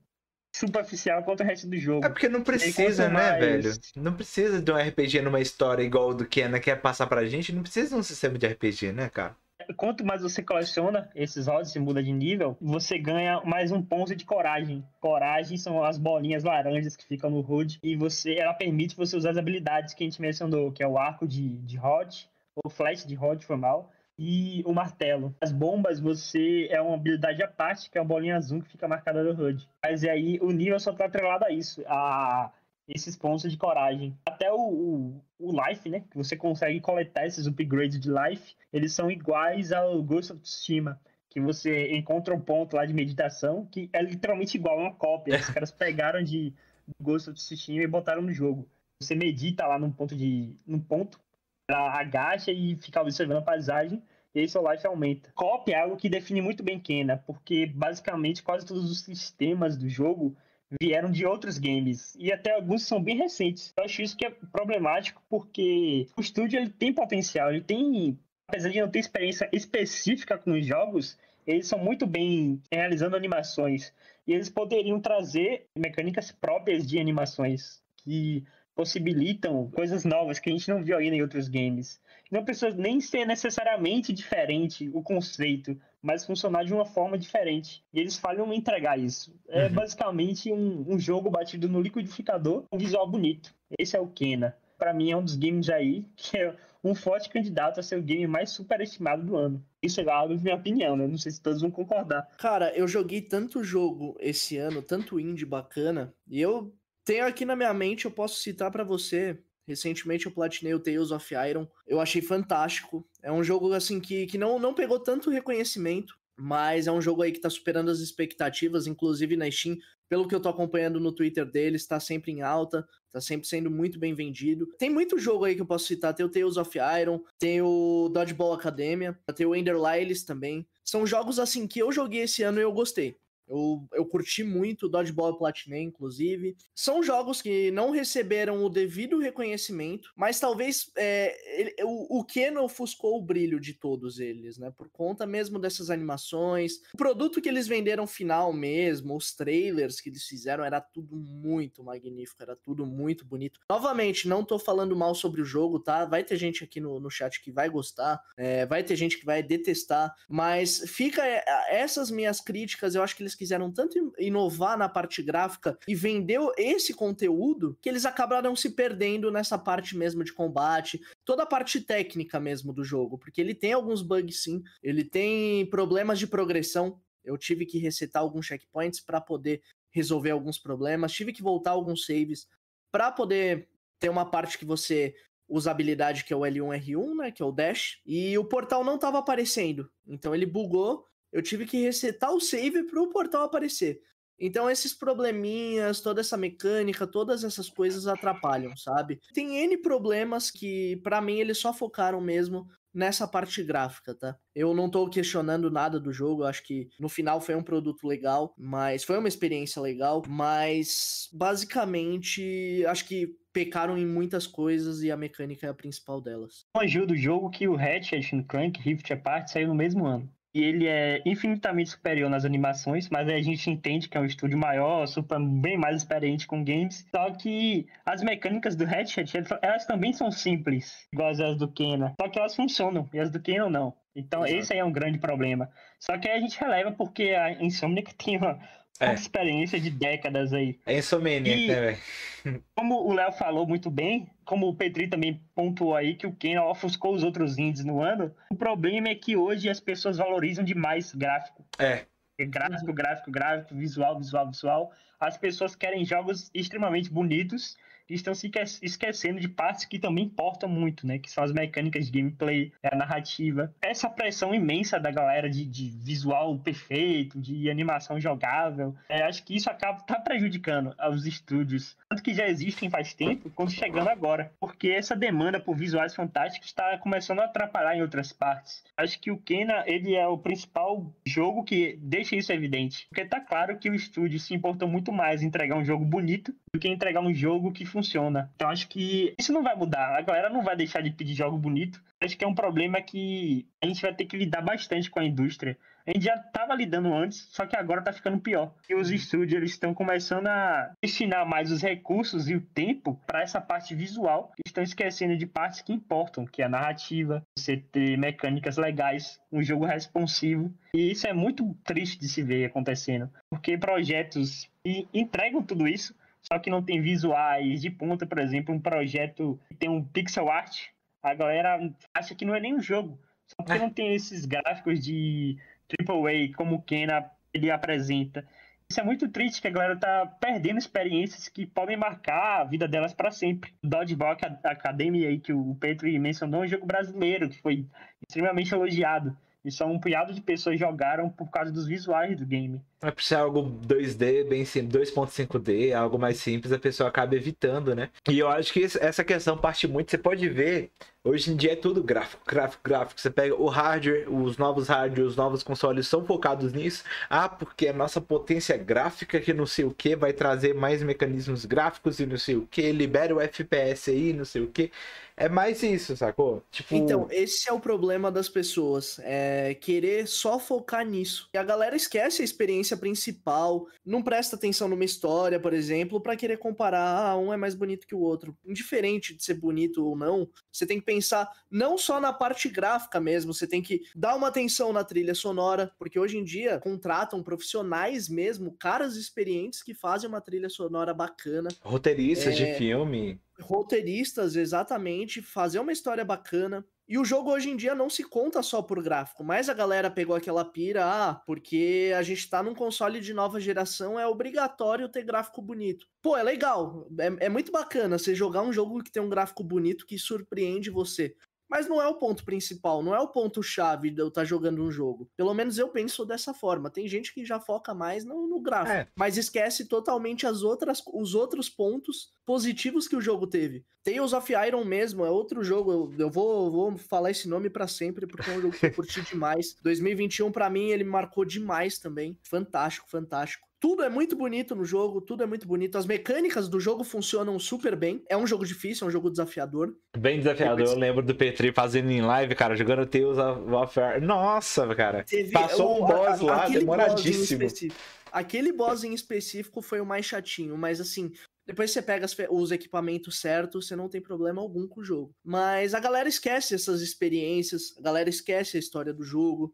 C: superficial quanto o resto do jogo.
A: É porque não precisa, né, mais... velho? Não precisa de um RPG numa história igual do que Ana quer passar pra gente. Não precisa de um sistema de RPG, né, cara?
C: Quanto mais você coleciona esses rods e muda de nível, você ganha mais um ponto de coragem. Coragem são as bolinhas laranjas que ficam no HUD e você, ela permite você usar as habilidades que a gente mencionou, que é o arco de, de rod, ou flash de rod formal, e o martelo. As bombas, você é uma habilidade à parte, que é uma bolinha azul que fica marcada no HUD. Mas aí o nível só tá atrelado a isso, a esses pontos de coragem. Até o, o, o life, né? Que você consegue coletar esses upgrades de life, eles são iguais ao Ghost of Tsushima. Que você encontra um ponto lá de meditação que é literalmente igual a uma cópia. Os caras pegaram de Ghost of Tsushima e botaram no jogo. Você medita lá num ponto de. num ponto ela agacha e fica observando a paisagem e aí seu life aumenta. Copy é algo que define muito bem Kena, porque basicamente quase todos os sistemas do jogo vieram de outros games e até alguns são bem recentes. Eu acho isso que é problemático porque o estúdio ele tem potencial, ele tem, apesar de não ter experiência específica com os jogos, eles são muito bem realizando animações e eles poderiam trazer mecânicas próprias de animações que possibilitam coisas novas que a gente não viu ainda em outros games. Não precisa nem ser necessariamente diferente o conceito, mas funcionar de uma forma diferente. E eles falham em entregar isso. É uhum. basicamente um, um, jogo batido no liquidificador com um visual bonito. Esse é o Kena. Para mim é um dos games aí que é um forte candidato a ser o game mais superestimado do ano. Isso é a minha opinião, né? Não sei se todos vão concordar.
B: Cara, eu joguei tanto jogo esse ano, tanto indie bacana, e eu tenho aqui na minha mente, eu posso citar para você. Recentemente eu platinei o Tales of Iron. Eu achei fantástico. É um jogo assim que, que não, não pegou tanto reconhecimento, mas é um jogo aí que tá superando as expectativas, inclusive na Steam. Pelo que eu tô acompanhando no Twitter deles, tá sempre em alta, tá sempre sendo muito bem vendido. Tem muito jogo aí que eu posso citar, tem o Tales of Iron, tem o Dodgeball Academia, tem o Ender Lyles também. São jogos assim que eu joguei esse ano e eu gostei. Eu, eu curti muito Dodgeball Platinum, inclusive. São jogos que não receberam o devido reconhecimento, mas talvez é, ele, o, o Ken ofuscou o brilho de todos eles, né? Por conta mesmo dessas animações. O produto que eles venderam final mesmo, os trailers que eles fizeram, era tudo muito magnífico, era tudo muito bonito. Novamente, não tô falando mal sobre o jogo, tá? Vai ter gente aqui no, no chat que vai gostar, é, vai ter gente que vai detestar, mas fica é, essas minhas críticas, eu acho que eles quiseram tanto inovar na parte gráfica e vendeu esse conteúdo que eles acabaram se perdendo nessa parte mesmo de combate, toda a parte técnica mesmo do jogo, porque ele tem alguns bugs sim, ele tem problemas de progressão. Eu tive que resetar alguns checkpoints para poder resolver alguns problemas, tive que voltar alguns saves para poder ter uma parte que você usa habilidade que é o L1R1, né, que é o dash, e o portal não estava aparecendo. Então ele bugou, eu tive que resetar o save para o portal aparecer. Então esses probleminhas, toda essa mecânica, todas essas coisas atrapalham, sabe? Tem N problemas que para mim eles só focaram mesmo nessa parte gráfica, tá? Eu não tô questionando nada do jogo, acho que no final foi um produto legal, mas foi uma experiência legal, mas basicamente acho que pecaram em muitas coisas e a mecânica é a principal delas.
C: Um ajuda do jogo que o Ratchet Clank Rift Apart saiu no mesmo ano e ele é infinitamente superior nas animações, mas a gente entende que é um estúdio maior, super, bem mais experiente com games. Só que as mecânicas do Ratchet, elas também são simples, igual as do Kena. Só que elas funcionam, e as do Kena não. Então Exato. esse aí é um grande problema. Só que a gente releva porque a Insomniac tem uma, é. experiência de décadas aí.
A: É insomnia, e, né, velho?
C: Como o Léo falou muito bem, como o Petri também pontuou aí que o Ken ofuscou os outros indies no ano, o problema é que hoje as pessoas valorizam demais gráfico.
A: É.
C: Gráfico, gráfico, gráfico, visual, visual, visual. As pessoas querem jogos extremamente bonitos estão se esquecendo de partes que também importam muito, né? Que são as mecânicas de gameplay, a narrativa. Essa pressão imensa da galera de, de visual perfeito, de animação jogável, é, acho que isso acaba tá prejudicando aos estúdios. Tanto que já existem faz tempo, quando chegando agora. Porque essa demanda por visuais fantásticos está começando a atrapalhar em outras partes. Acho que o Kena, ele é o principal jogo que deixa isso evidente. Porque tá claro que o estúdio se importou muito mais em entregar um jogo bonito do que entregar um jogo que funciona. Então acho que isso não vai mudar. A galera não vai deixar de pedir jogo bonito. Acho que é um problema que a gente vai ter que lidar bastante com a indústria. A gente já estava lidando antes, só que agora está ficando pior. E os estúdios estão começando a destinar mais os recursos e o tempo para essa parte visual, estão esquecendo de partes que importam, que é a narrativa, você ter mecânicas legais, um jogo responsivo. E isso é muito triste de se ver acontecendo, porque projetos entregam tudo isso, só que não tem visuais de ponta, por exemplo, um projeto que tem um pixel art, a galera acha que não é nem um jogo. Só porque é. não tem esses gráficos de AAA como o Kena ele apresenta. Isso é muito triste que a galera tá perdendo experiências que podem marcar a vida delas para sempre. Dodgeball Academy aí que o Petri mencionou é um jogo brasileiro que foi extremamente elogiado. E só um punhado de pessoas jogaram por causa dos visuais do game.
A: É por ser algo 2D, bem simples, 2.5D, algo mais simples, a pessoa acaba evitando, né? E eu acho que essa questão parte muito. Você pode ver, hoje em dia é tudo gráfico, gráfico, gráfico. Você pega o hardware, os novos hardware, os novos consoles são focados nisso. Ah, porque a nossa potência gráfica, que não sei o que, vai trazer mais mecanismos gráficos e não sei o que, libera o FPS aí, não sei o que. É mais isso, sacou?
B: Tipo... Então, esse é o problema das pessoas. É querer só focar nisso. E a galera esquece a experiência principal, não presta atenção numa história, por exemplo, para querer comparar, ah, um é mais bonito que o outro. Indiferente de ser bonito ou não, você tem que pensar não só na parte gráfica mesmo, você tem que dar uma atenção na trilha sonora, porque hoje em dia contratam profissionais mesmo, caras experientes que fazem uma trilha sonora bacana.
A: Roteiristas é... de filme
B: roteiristas, exatamente, fazer uma história bacana. E o jogo hoje em dia não se conta só por gráfico, mas a galera pegou aquela pira, ah, porque a gente tá num console de nova geração, é obrigatório ter gráfico bonito. Pô, é legal, é, é muito bacana você jogar um jogo que tem um gráfico bonito que surpreende você. Mas não é o ponto principal, não é o ponto-chave de eu estar tá jogando um jogo. Pelo menos eu penso dessa forma. Tem gente que já foca mais no, no gráfico, é. mas esquece totalmente as outras, os outros pontos positivos que o jogo teve. Tales of Iron mesmo é outro jogo, eu, eu vou, vou falar esse nome para sempre, porque é um jogo que eu curti demais. 2021, para mim, ele marcou demais também. Fantástico, fantástico. Tudo é muito bonito no jogo, tudo é muito bonito. As mecânicas do jogo funcionam super bem. É um jogo difícil, é um jogo desafiador.
A: Bem desafiador. Eu lembro do Petri fazendo em live, cara, jogando Tales of War. Nossa, cara. Teve Passou o, um boss lá, demoradíssimo.
B: Boss aquele boss em específico foi o mais chatinho, mas assim, depois você pega os equipamentos certos, você não tem problema algum com o jogo. Mas a galera esquece essas experiências, a galera esquece a história do jogo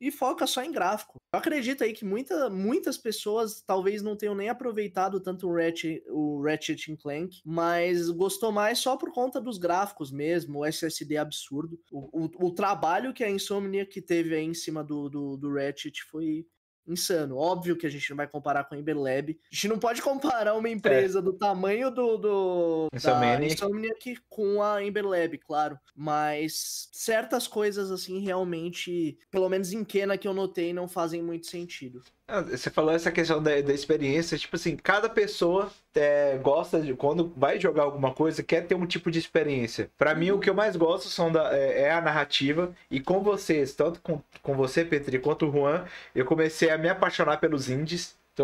B: e foca só em gráfico. Eu acredito aí que muita, muitas pessoas talvez não tenham nem aproveitado tanto o Ratchet, o Ratchet Clank, mas gostou mais só por conta dos gráficos mesmo, o SSD absurdo. O, o, o trabalho que a Insomnia que teve aí em cima do, do, do Ratchet foi insano. Óbvio que a gente não vai comparar com a Ember Lab. A gente não pode comparar uma empresa é. do tamanho do, do
A: Insomniac.
B: com a Ember Lab, claro. Mas certas coisas, assim, realmente, pelo menos em Kena que eu notei, não fazem muito sentido.
A: Ah, você falou essa questão da, da experiência, tipo assim, cada pessoa é, gosta de, quando vai jogar alguma coisa, quer ter um tipo de experiência. Para mim, o que eu mais gosto são da, é, é, a narrativa, e com vocês, tanto com, com você, Petri, quanto o Juan, eu comecei a me apaixonar pelos indies. Que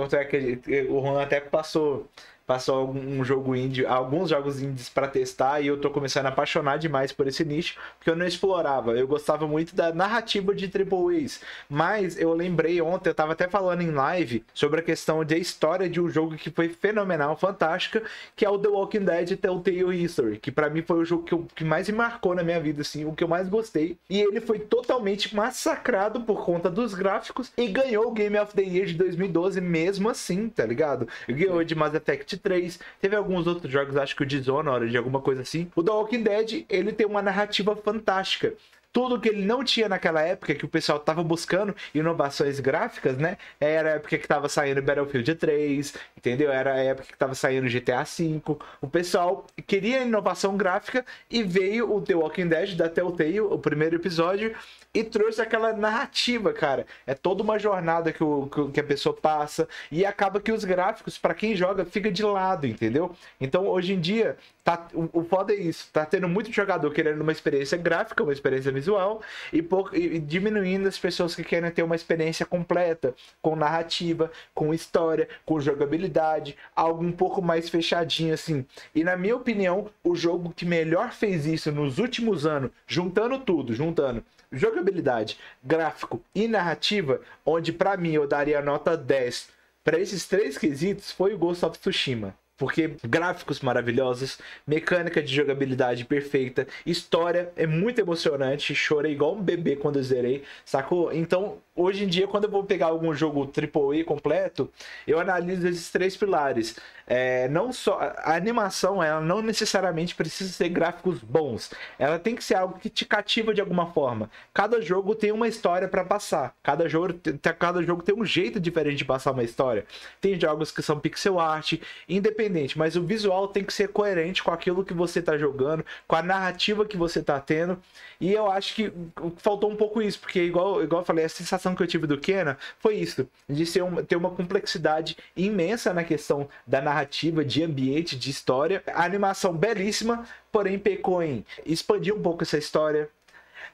A: o Juan até passou passou um jogo indie, alguns jogos indies para testar e eu tô começando a apaixonar demais por esse nicho, porque eu não explorava. Eu gostava muito da narrativa de Triple A's, mas eu lembrei ontem, eu tava até falando em live sobre a questão da história de um jogo que foi fenomenal, fantástica, que é o The Walking Dead Telltale History, que para mim foi o jogo que, eu, que mais me marcou na minha vida, assim, o que eu mais gostei. E ele foi totalmente massacrado por conta dos gráficos e ganhou o Game of the Year de 2012 mesmo assim, tá ligado? Ganhou de Mass Effect 3. Teve alguns outros jogos, acho que o Dishonored, alguma coisa assim. O The Walking Dead, ele tem uma narrativa fantástica tudo que ele não tinha naquela época, que o pessoal tava buscando inovações gráficas, né? Era a época que tava saindo Battlefield 3, entendeu? Era a época que tava saindo GTA V. O pessoal queria inovação gráfica e veio o The Walking Dead da Telltale, o primeiro episódio, e trouxe aquela narrativa, cara. É toda uma jornada que, o, que a pessoa passa e acaba que os gráficos, para quem joga, fica de lado, entendeu? Então, hoje em dia, tá, o, o foda é isso. Tá tendo muito jogador querendo uma experiência gráfica, uma experiência visual e, pouco, e diminuindo as pessoas que querem ter uma experiência completa, com narrativa, com história, com jogabilidade, algo um pouco mais fechadinho assim. E na minha opinião, o jogo que melhor fez isso nos últimos anos, juntando tudo, juntando jogabilidade, gráfico e narrativa, onde para mim eu daria nota 10 para esses três quesitos, foi o Ghost of Tsushima. Porque gráficos maravilhosos, mecânica de jogabilidade perfeita, história é muito emocionante, chorei igual um bebê quando eu zerei, sacou? Então, hoje em dia, quando eu vou pegar algum jogo AAA completo, eu analiso esses três pilares. É, não só a animação, ela não necessariamente precisa ser gráficos bons. Ela tem que ser algo que te cativa de alguma forma. Cada jogo tem uma história para passar. Cada jogo, cada jogo tem um jeito diferente de passar uma história. Tem jogos que são pixel art, independente, mas o visual tem que ser coerente com aquilo que você está jogando, com a narrativa que você está tendo. E eu acho que faltou um pouco isso, porque igual, igual eu falei, a sensação que eu tive do Kena foi isso, de ser um, ter uma complexidade imensa na questão da narrativa, de ambiente, de história. A animação belíssima, porém pecou em expandir um pouco essa história,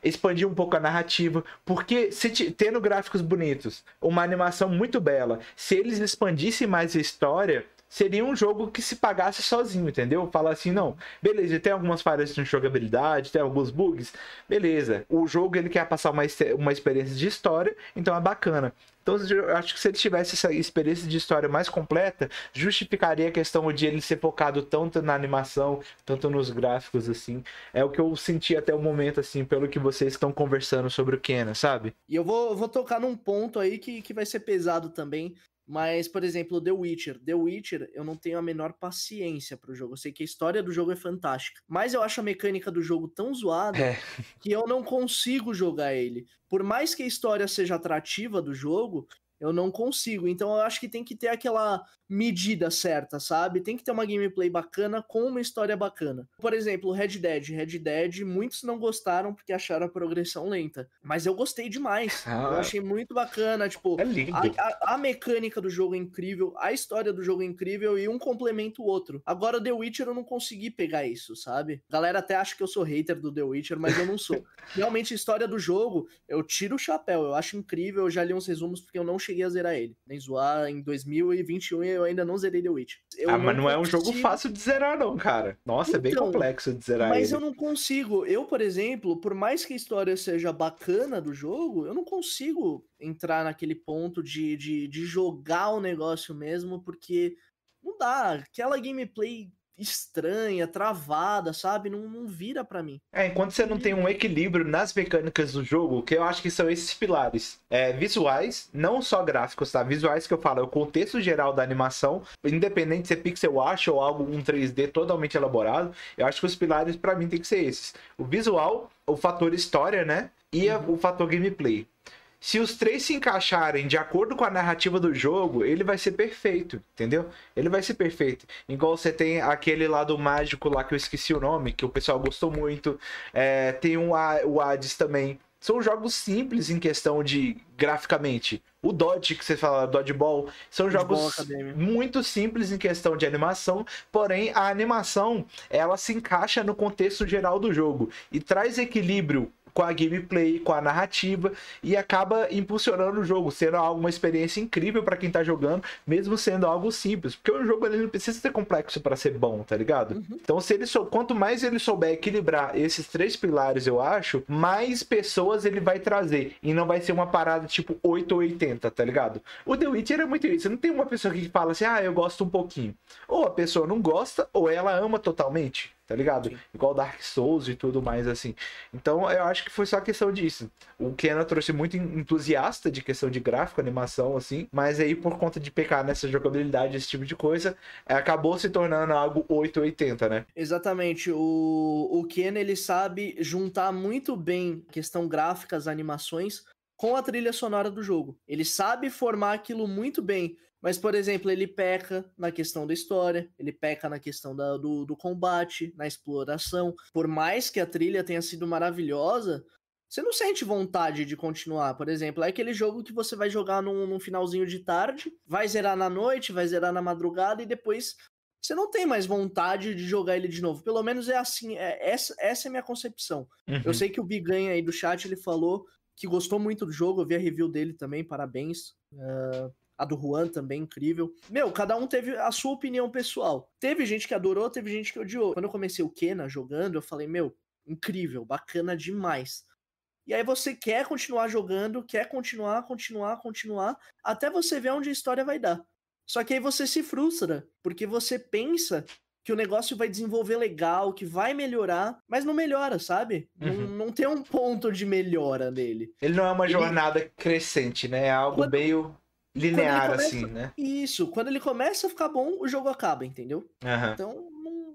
A: expandir um pouco a narrativa, porque se tendo gráficos bonitos, uma animação muito bela, se eles expandissem mais a história, seria um jogo que se pagasse sozinho, entendeu? Falar assim, não, beleza, tem algumas falhas de jogabilidade, tem alguns bugs, beleza. O jogo ele quer passar uma, uma experiência de história, então é bacana. Então eu acho que se ele tivesse essa experiência de história mais completa, justificaria a questão de ele ser focado tanto na animação, tanto nos gráficos, assim. É o que eu senti até o momento, assim, pelo que vocês estão conversando sobre o Kena, sabe?
B: E eu vou, vou tocar num ponto aí que, que vai ser pesado também, mas, por exemplo, The Witcher. The Witcher, eu não tenho a menor paciência pro jogo. Eu sei que a história do jogo é fantástica. Mas eu acho a mecânica do jogo tão zoada é. que eu não consigo jogar ele. Por mais que a história seja atrativa do jogo, eu não consigo. Então eu acho que tem que ter aquela medida certa, sabe? Tem que ter uma gameplay bacana com uma história bacana. Por exemplo, Red Dead. Red Dead, muitos não gostaram porque acharam a progressão lenta. Mas eu gostei demais. Ah, eu achei muito bacana. Tipo,
A: é lindo.
B: A, a, a, mecânica do jogo é incrível, a história do jogo é incrível e um complementa o outro. Agora, The Witcher eu não consegui pegar isso, sabe? A galera até acha que eu sou hater do The Witcher, mas eu não sou. Realmente, a história do jogo, eu tiro o chapéu. Eu acho incrível. Eu já li uns resumos porque eu não cheguei a zerar ele. Nem zoar em 2021 eu ainda não zerei The Witch. Eu
A: ah, mas não, é um jogo fácil de zerar, não, cara. Nossa, então, é bem então, complexo de zerar
B: mas
A: ele.
B: eu não consigo. Eu, por exemplo, por mais que a história seja bacana do jogo, eu não consigo entrar naquele ponto de, de, de jogar o negócio mesmo, porque não dá. Aquela gameplay estranha, travada, sabe? Não, não vira para mim.
A: É, enquanto você não tem um equilíbrio nas mecânicas do jogo, que eu acho que são esses pilares. É, visuais, não só gráficos, tá? Visuais que eu falo, é o contexto geral da animação, independente de ser pixel art ou algo um 3D totalmente elaborado, eu acho que os pilares para mim tem que ser esses. O visual, o fator história, né? E uhum. o fator gameplay. Se os três se encaixarem de acordo com a narrativa do jogo, ele vai ser perfeito, entendeu? Ele vai ser perfeito. Igual você tem aquele lado mágico lá que eu esqueci o nome, que o pessoal gostou muito. É, tem um, o Hades também. São jogos simples em questão de graficamente. O Dodge, que você fala, Dodgeball, são jogos muito simples em questão de animação, porém a animação ela se encaixa no contexto geral do jogo e traz equilíbrio com a gameplay, com a narrativa e acaba impulsionando o jogo, sendo algo, uma experiência incrível para quem tá jogando, mesmo sendo algo simples, porque o jogo ele não precisa ser complexo para ser bom, tá ligado? Uhum. Então, se ele sou, quanto mais ele souber equilibrar esses três pilares, eu acho, mais pessoas ele vai trazer e não vai ser uma parada tipo 8 ou 80, tá ligado? O The Witcher é muito isso, não tem uma pessoa que fala assim: "Ah, eu gosto um pouquinho". Ou a pessoa não gosta ou ela ama totalmente tá ligado? Sim. Igual Dark Souls e tudo mais assim. Então eu acho que foi só questão disso. O Kenan trouxe muito entusiasta de questão de gráfico, animação, assim, mas aí por conta de pecar nessa jogabilidade, esse tipo de coisa, é, acabou se tornando algo 880, né?
B: Exatamente. O, o Ken, ele sabe juntar muito bem questão gráfica, as animações, com a trilha sonora do jogo. Ele sabe formar aquilo muito bem. Mas, por exemplo, ele peca na questão da história, ele peca na questão da, do, do combate, na exploração. Por mais que a trilha tenha sido maravilhosa, você não sente vontade de continuar. Por exemplo, é aquele jogo que você vai jogar num, num, finalzinho de tarde, vai zerar na noite, vai zerar na madrugada e depois você não tem mais vontade de jogar ele de novo. Pelo menos é assim, é, essa, essa é a minha concepção. Uhum. Eu sei que o Biganha aí do chat ele falou que gostou muito do jogo, eu vi a review dele também, parabéns. Uh, a do Juan também, incrível. Meu, cada um teve a sua opinião pessoal. Teve gente que adorou, teve gente que odiou. Quando eu comecei o Kena jogando, eu falei, meu, incrível, bacana demais. E aí você quer continuar jogando, quer continuar, continuar, continuar, até você ver onde a história vai dar. Só que aí você se frustra, porque você pensa que o negócio vai desenvolver legal, que vai melhorar, mas não melhora, sabe? Uhum. Não, não tem um ponto de melhora nele.
A: Ele não é uma jornada crescente, né? É algo Quando... meio linear, começa... assim, né?
B: Isso, quando ele começa a ficar bom, o jogo acaba, entendeu?
C: Uhum. Então, não...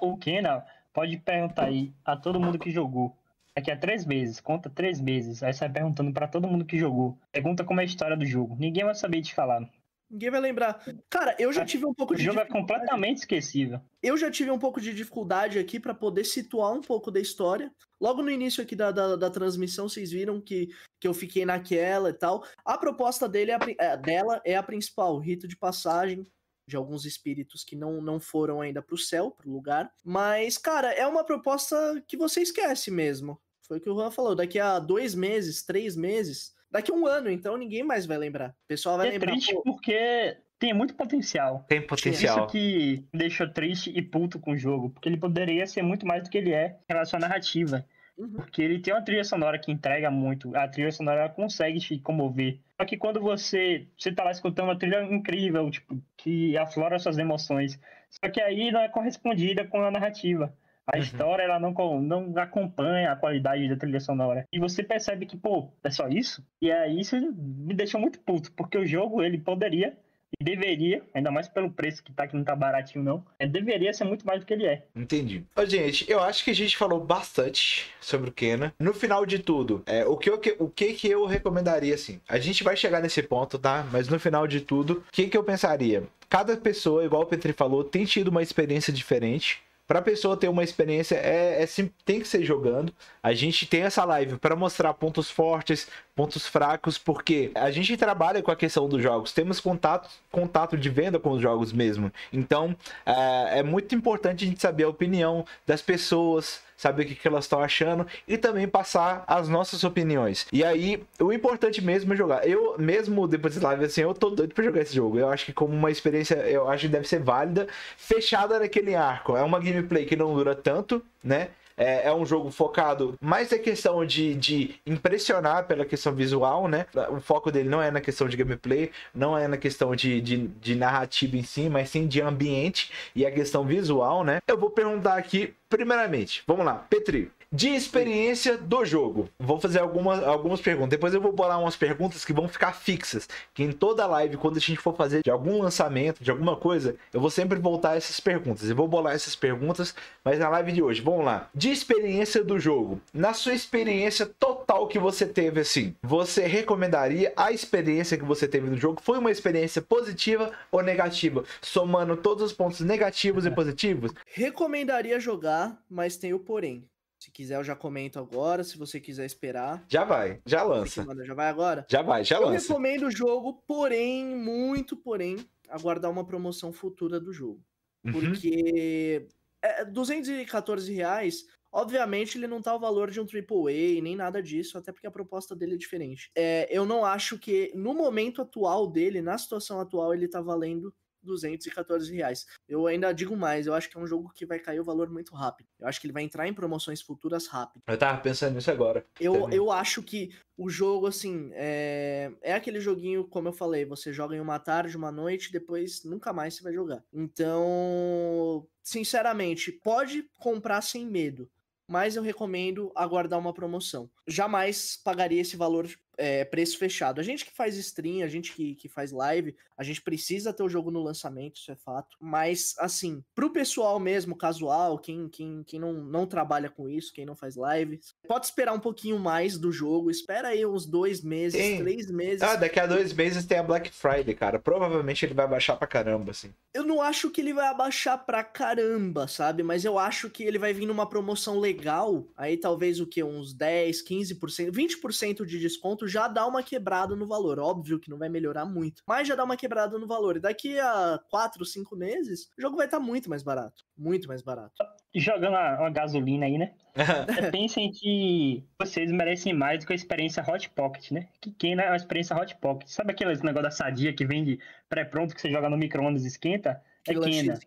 C: O Kena pode perguntar aí a todo mundo que jogou. Daqui a três meses, conta três meses. Aí você vai perguntando para todo mundo que jogou. Pergunta como é a história do jogo. Ninguém vai saber te falar.
B: Ninguém vai lembrar. Cara, eu já tive um pouco de.
C: O jogo é completamente esquecível.
B: Eu já tive um pouco de dificuldade aqui para poder situar um pouco da história. Logo no início aqui da, da, da, transmissão, vocês viram que, que eu fiquei naquela e tal. A proposta dele é a, é, dela é a principal, o rito de passagem de alguns espíritos que não, não foram ainda pro céu, pro lugar. Mas, cara, é uma proposta que você esquece mesmo. Foi o que o Juan falou. Daqui a dois meses, três meses, daqui a um ano, então ninguém mais vai lembrar. O pessoal vai
C: é
B: lembrar.
C: É triste pô... porque tem muito potencial.
A: Tem potencial.
C: Isso que deixou triste e puto com o jogo, porque ele poderia ser muito mais do que ele é em relação à narrativa. Uhum. Porque ele tem uma trilha sonora que entrega muito. A trilha sonora consegue te comover. Só que quando você, você tá lá escutando uma trilha incrível, tipo, que aflora suas emoções. Só que aí não é correspondida com a narrativa. A uhum. história ela não, não acompanha a qualidade da trilha sonora. E você percebe que, pô, é só isso? E aí isso me deixou muito puto, porque o jogo ele poderia e deveria, ainda mais pelo preço que tá, que não tá baratinho não, é, deveria ser muito mais do que ele é.
A: Entendi. Ô, gente, eu acho que a gente falou bastante sobre o Kena. No final de tudo, é, o, que eu, o que que eu recomendaria, assim? A gente vai chegar nesse ponto, tá? Mas no final de tudo, o que que eu pensaria? Cada pessoa, igual o Petri falou, tem tido uma experiência diferente. Pra pessoa ter uma experiência, é, é tem que ser jogando. A gente tem essa live para mostrar pontos fortes, pontos fracos, porque a gente trabalha com a questão dos jogos, temos contato, contato de venda com os jogos mesmo. Então, é, é muito importante a gente saber a opinião das pessoas, saber o que, que elas estão achando e também passar as nossas opiniões. E aí, o importante mesmo é jogar. Eu, mesmo depois de live, assim, eu tô doido pra jogar esse jogo. Eu acho que como uma experiência, eu acho que deve ser válida, fechada naquele arco. É uma gameplay que não dura tanto, né? É, é, um jogo focado mais na questão de, de impressionar pela questão visual, né? O foco dele não é na questão de gameplay, não é na questão de, de, de narrativa em si, mas sim de ambiente e a questão visual, né? Eu vou perguntar aqui, primeiramente, vamos lá, Petri, de experiência do jogo. Vou fazer algumas, algumas perguntas. Depois eu vou bolar umas perguntas que vão ficar fixas. Que em toda live, quando a gente for fazer de algum lançamento, de alguma coisa, eu vou sempre voltar essas perguntas. Eu vou bolar essas perguntas, mas na live de hoje, vamos lá. De experiência do jogo. Na sua experiência total que você teve, assim, você recomendaria a experiência que você teve no jogo? Foi uma experiência positiva ou negativa? Somando todos os pontos negativos e positivos?
B: Recomendaria jogar, mas tem o porém. Se quiser, eu já comento agora. Se você quiser esperar.
A: Já vai, já lança.
B: Já vai agora?
A: Já vai, já
B: eu
A: lança.
B: Eu recomendo o jogo, porém, muito porém, aguardar uma promoção futura do jogo. Uhum. Porque é, 214 reais, obviamente ele não tá o valor de um AAA, nem nada disso, até porque a proposta dele é diferente. É, eu não acho que no momento atual dele, na situação atual, ele tá valendo 214 reais. Eu ainda digo mais, eu acho que é um jogo que vai cair o valor muito rápido. Eu acho que ele vai entrar em promoções futuras rápido.
A: Eu tava pensando nisso agora.
B: Eu, eu acho que o jogo, assim, é... é aquele joguinho, como eu falei, você joga em uma tarde, uma noite, depois nunca mais você vai jogar. Então, sinceramente, pode comprar sem medo mas eu recomendo aguardar uma promoção. Jamais pagaria esse valor é, preço fechado. A gente que faz stream, a gente que, que faz live, a gente precisa ter o jogo no lançamento, isso é fato. Mas, assim, pro pessoal mesmo, casual, quem, quem, quem não, não trabalha com isso, quem não faz live, pode esperar um pouquinho mais do jogo. Espera aí uns dois meses, tem. três meses.
A: Ah, daqui a dois meses tem a Black Friday, cara. Provavelmente ele vai baixar pra caramba, assim.
B: Eu não acho que ele vai abaixar pra caramba, sabe? Mas eu acho que ele vai vir numa promoção legal. Aí talvez o que? Uns 10, 15%, 20% de desconto já dá uma quebrada no valor. Óbvio que não vai melhorar muito, mas já dá uma quebrada no valor. E daqui a 4, 5 meses, o jogo vai estar tá muito mais barato. Muito mais barato.
C: Jogando uma gasolina aí, né? Pensem que vocês merecem mais do que a experiência Hot Pocket, né? Que quem é a experiência Hot Pocket? Sabe aquele negócio da sadia que vende pré-pronto que você joga no micro-ondas e esquenta? É Kena.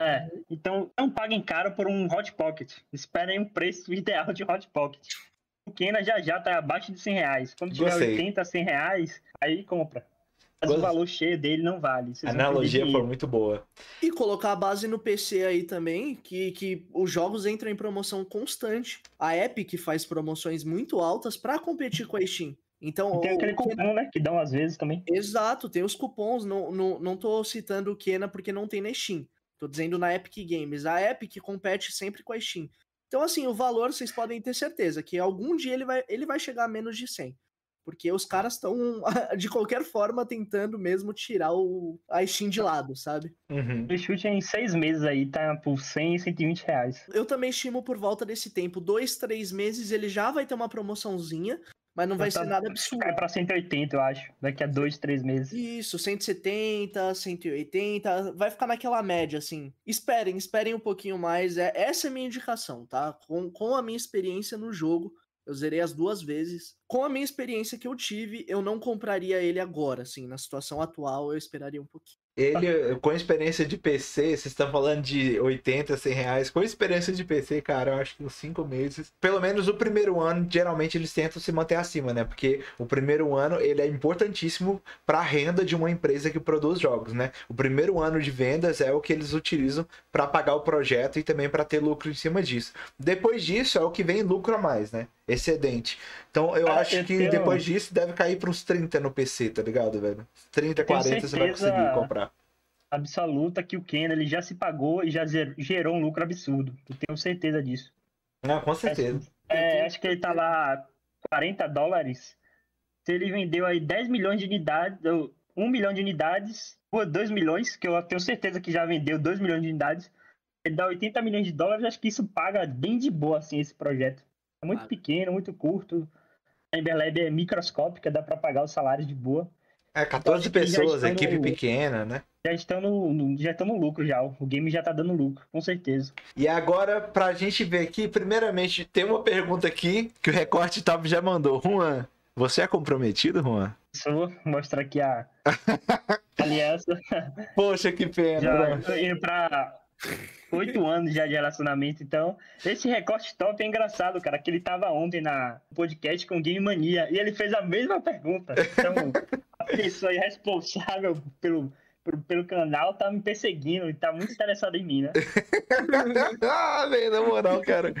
C: É, então não paguem caro por um Hot Pocket. Esperem um preço ideal de Hot Pocket. O Kena já já tá abaixo de 100 reais. Quando tiver Gostei. 80, 100 reais, aí compra. Mas o valor cheio dele não vale.
A: a analogia foi muito boa.
B: E colocar a base no PC aí também, que, que os jogos entram em promoção constante. A Epic faz promoções muito altas para competir com a Steam. Então,
C: e tem aquele cupom, né? Que dão às vezes também.
B: Exato, tem os cupons. Não, não, não tô citando o Kena porque não tem na Steam. Tô dizendo na Epic Games. A Epic compete sempre com a Steam. Então, assim, o valor vocês podem ter certeza que algum dia ele vai, ele vai chegar a menos de 100. Porque os caras estão, de qualquer forma, tentando mesmo tirar o, a Steam de lado, sabe?
C: Uhum. O chute em seis meses aí, tá por 100, 120 reais.
B: Eu também estimo por volta desse tempo. Dois, três meses ele já vai ter uma promoçãozinha. Mas não vai tá, ser nada absurdo.
C: É pra 180, eu acho. Daqui a dois, três meses.
B: Isso, 170, 180. Vai ficar naquela média, assim. Esperem, esperem um pouquinho mais. É, essa é a minha indicação, tá? Com, com a minha experiência no jogo, eu zerei as duas vezes. Com a minha experiência que eu tive, eu não compraria ele agora, assim. Na situação atual, eu esperaria um pouquinho.
A: Ele, com experiência de PC, vocês estão falando de 80, 100 reais. Com experiência de PC, cara, eu acho que uns 5 meses. Pelo menos o primeiro ano, geralmente eles tentam se manter acima, né? Porque o primeiro ano, ele é importantíssimo para a renda de uma empresa que produz jogos, né? O primeiro ano de vendas é o que eles utilizam para pagar o projeto e também para ter lucro em cima disso. Depois disso, é o que vem lucro a mais, né? Excedente. Então eu ah, acho eu que tenho... depois disso deve cair para uns 30 no PC, tá ligado, velho? 30, 40 você vai conseguir comprar
C: absoluta que o Ken ele já se pagou e já gerou um lucro absurdo. Eu tenho certeza disso.
A: Não, com certeza.
C: É, é, acho que ele tá lá 40 dólares. Se ele vendeu aí 10 milhões de unidades, 1 milhão de unidades, ou 2 milhões, que eu tenho certeza que já vendeu 2 milhões de unidades, ele dá 80 milhões de dólares, acho que isso paga bem de boa, assim, esse projeto. É muito ah. pequeno, muito curto. A Emberlab é microscópica, dá para pagar os salários de boa.
A: É, 14 então, pessoas, equipe no... pequena, né?
C: já estão no, já estão no lucro já. O game já tá dando lucro, com certeza.
A: E agora, pra gente ver aqui, primeiramente, tem uma pergunta aqui que o Recorte Top já mandou. Juan, você é comprometido, Juan?
C: Sou, mostrar aqui a aliança.
A: Poxa, que pena.
C: Já indo pra oito anos já de relacionamento, então esse recorte top é engraçado, cara, que ele tava ontem na podcast com Game Mania e ele fez a mesma pergunta. Então, a pessoa responsável pelo pelo canal tá me perseguindo e tá muito interessado em mim, né?
A: ah, velho, na moral, cara.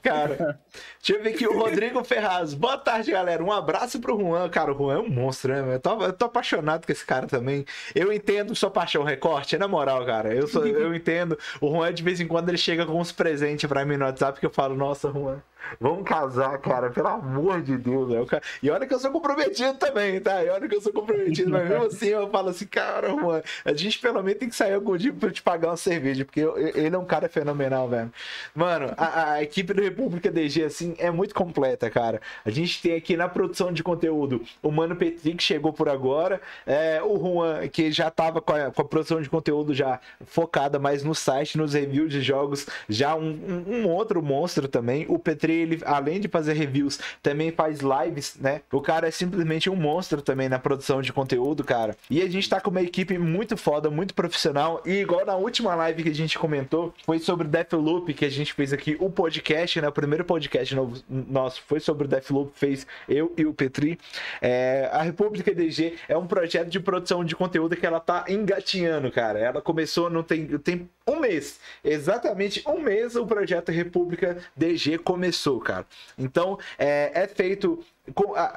A: Cara, deixa eu ver aqui o Rodrigo Ferraz. Boa tarde, galera. Um abraço pro Juan. Cara, o Juan é um monstro, né? Eu tô, eu tô apaixonado com esse cara também. Eu entendo sua paixão recorte, na moral, cara. Eu, sou, eu entendo. O Juan, de vez em quando, ele chega com uns presentes pra mim no WhatsApp que eu falo, nossa, Juan. Vamos casar, cara, pelo amor de Deus, velho. E olha que eu sou comprometido também, tá? E olha que eu sou comprometido, mas mesmo assim eu falo assim, cara, mano, a gente pelo menos tem que sair algum dia pra te pagar uma cerveja, porque ele é um cara fenomenal, velho. Mano, a, a, equipe do República DG, assim, é muito completa, cara. A gente tem aqui na produção de conteúdo o Mano Petri, que chegou por agora, é, o Juan, que já tava com a, com a, produção de conteúdo já focada mais no site, nos reviews de jogos, já um, um, um outro monstro também, o Petri ele, além de fazer reviews, também faz lives, né? O cara é simplesmente um monstro também na produção de conteúdo, cara. E a gente tá com uma equipe muito foda, muito profissional. E igual na última live que a gente comentou, foi sobre Deathloop, que a gente fez aqui o podcast, né? O primeiro podcast novo, nosso foi sobre Deathloop, fez eu e o Petri. É, a República DG é um projeto de produção de conteúdo que ela tá engatinhando, cara. Ela começou, não tem, tem um mês, exatamente um mês o projeto República DG começou, cara. Então, é, é feito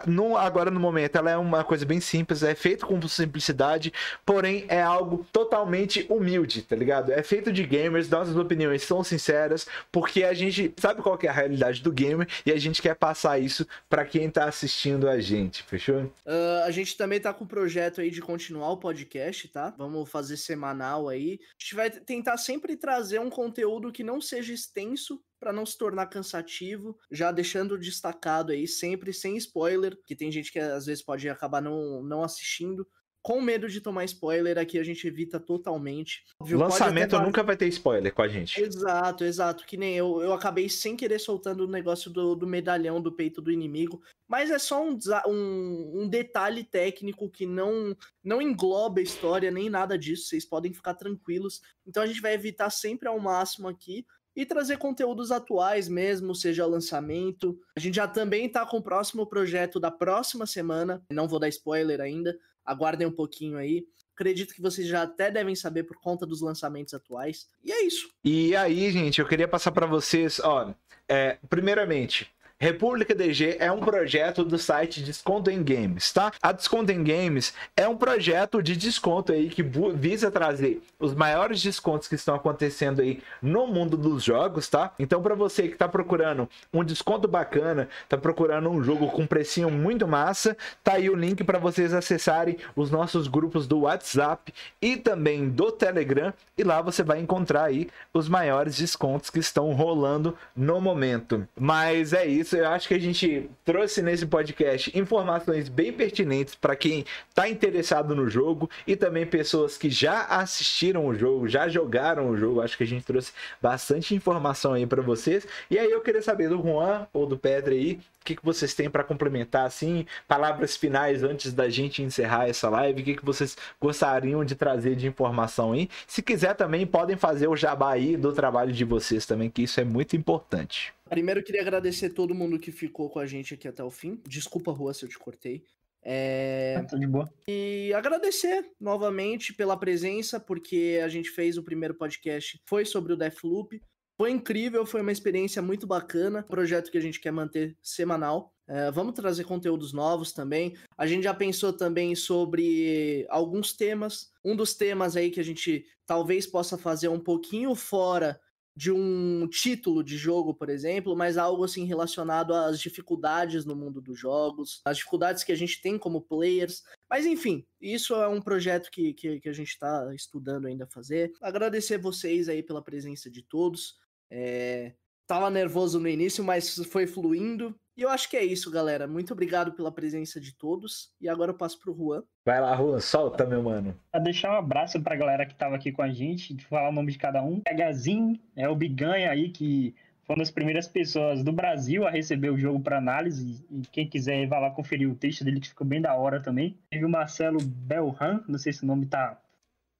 A: no, agora no momento ela é uma coisa bem simples, é feito com simplicidade, porém é algo totalmente humilde, tá ligado? É feito de gamers, nossas opiniões são sinceras, porque a gente sabe qual é a realidade do gamer e a gente quer passar isso para quem tá assistindo a gente, fechou?
B: Uh, a gente também tá com o projeto aí de continuar o podcast, tá? Vamos fazer semanal aí. A gente vai tentar sempre trazer um conteúdo que não seja extenso, para não se tornar cansativo, já deixando destacado aí sempre sem spoiler, que tem gente que às vezes pode acabar não, não assistindo. Com medo de tomar spoiler, aqui a gente evita totalmente.
A: Óbvio, Lançamento nunca vai ter spoiler com a gente.
B: Exato, exato. Que nem eu, eu acabei sem querer soltando o negócio do, do medalhão do peito do inimigo. Mas é só um, um, um, detalhe técnico que não, não engloba a história nem nada disso. Vocês podem ficar tranquilos. Então a gente vai evitar sempre ao máximo aqui e trazer conteúdos atuais mesmo, seja lançamento. A gente já também tá com o próximo projeto da próxima semana, não vou dar spoiler ainda, aguardem um pouquinho aí. Acredito que vocês já até devem saber por conta dos lançamentos atuais. E é isso.
A: E aí, gente, eu queria passar para vocês, ó, é, primeiramente, República DG é um projeto do site Desconto em Games, tá? A Desconto em Games é um projeto de desconto aí que visa trazer os maiores descontos que estão acontecendo aí no mundo dos jogos, tá? Então, para você que tá procurando um desconto bacana, tá procurando um jogo com precinho muito massa, tá aí o link para vocês acessarem os nossos grupos do WhatsApp e também do Telegram, e lá você vai encontrar aí os maiores descontos que estão rolando no momento. Mas é isso isso, eu acho que a gente trouxe nesse podcast informações bem pertinentes para quem está interessado no jogo e também pessoas que já assistiram o jogo, já jogaram o jogo. Acho que a gente trouxe bastante informação aí para vocês. E aí eu queria saber do Juan ou do Pedro aí, que, que vocês têm para complementar, assim, palavras finais antes da gente encerrar essa live, o que, que vocês gostariam de trazer de informação aí. Se quiser também, podem fazer o jabá aí do trabalho de vocês também, que isso é muito importante.
B: Primeiro, queria agradecer todo mundo que ficou com a gente aqui até o fim. Desculpa, Rua, se eu te cortei. É...
C: Ah, tá de boa.
B: E agradecer novamente pela presença, porque a gente fez o primeiro podcast, foi sobre o Deathloop. Foi incrível, foi uma experiência muito bacana. Projeto que a gente quer manter semanal. É, vamos trazer conteúdos novos também. A gente já pensou também sobre alguns temas. Um dos temas aí que a gente talvez possa fazer um pouquinho fora de um título de jogo, por exemplo, mas algo assim relacionado às dificuldades no mundo dos jogos, as dificuldades que a gente tem como players. Mas enfim, isso é um projeto que, que, que a gente está estudando ainda fazer. Agradecer vocês aí pela presença de todos. É, tava nervoso no início, mas foi fluindo. E eu acho que é isso, galera. Muito obrigado pela presença de todos. E agora eu passo pro Juan.
A: Vai lá, Juan, solta, meu mano.
C: Pra deixar um abraço pra galera que tava aqui com a gente, falar o nome de cada um. Pegazinho, é o Biganha aí, que foi uma das primeiras pessoas do Brasil a receber o jogo para análise. E quem quiser vai lá conferir o texto dele, que ficou bem da hora também. Teve o Marcelo Belhan, não sei se o nome tá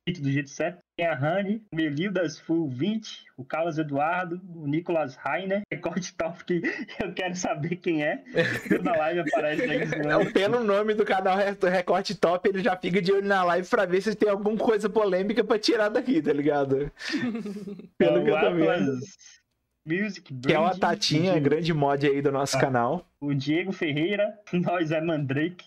C: do jeito certo. Tem a Rani, o Melildas Full 20, o Carlos Eduardo, o Nicolas Rainer, recorte top que eu quero saber quem é. Na live aparece aí.
A: É, pelo nome do canal Recorte Top, ele já fica de olho na live pra ver se tem alguma coisa polêmica pra tirar daqui, tá ligado? pelo que eu tô vendo.
C: Music
A: Brand, que é uma Tatinha, grande mod aí do nosso ah, canal.
C: O Diego Ferreira, nós é Mandrake.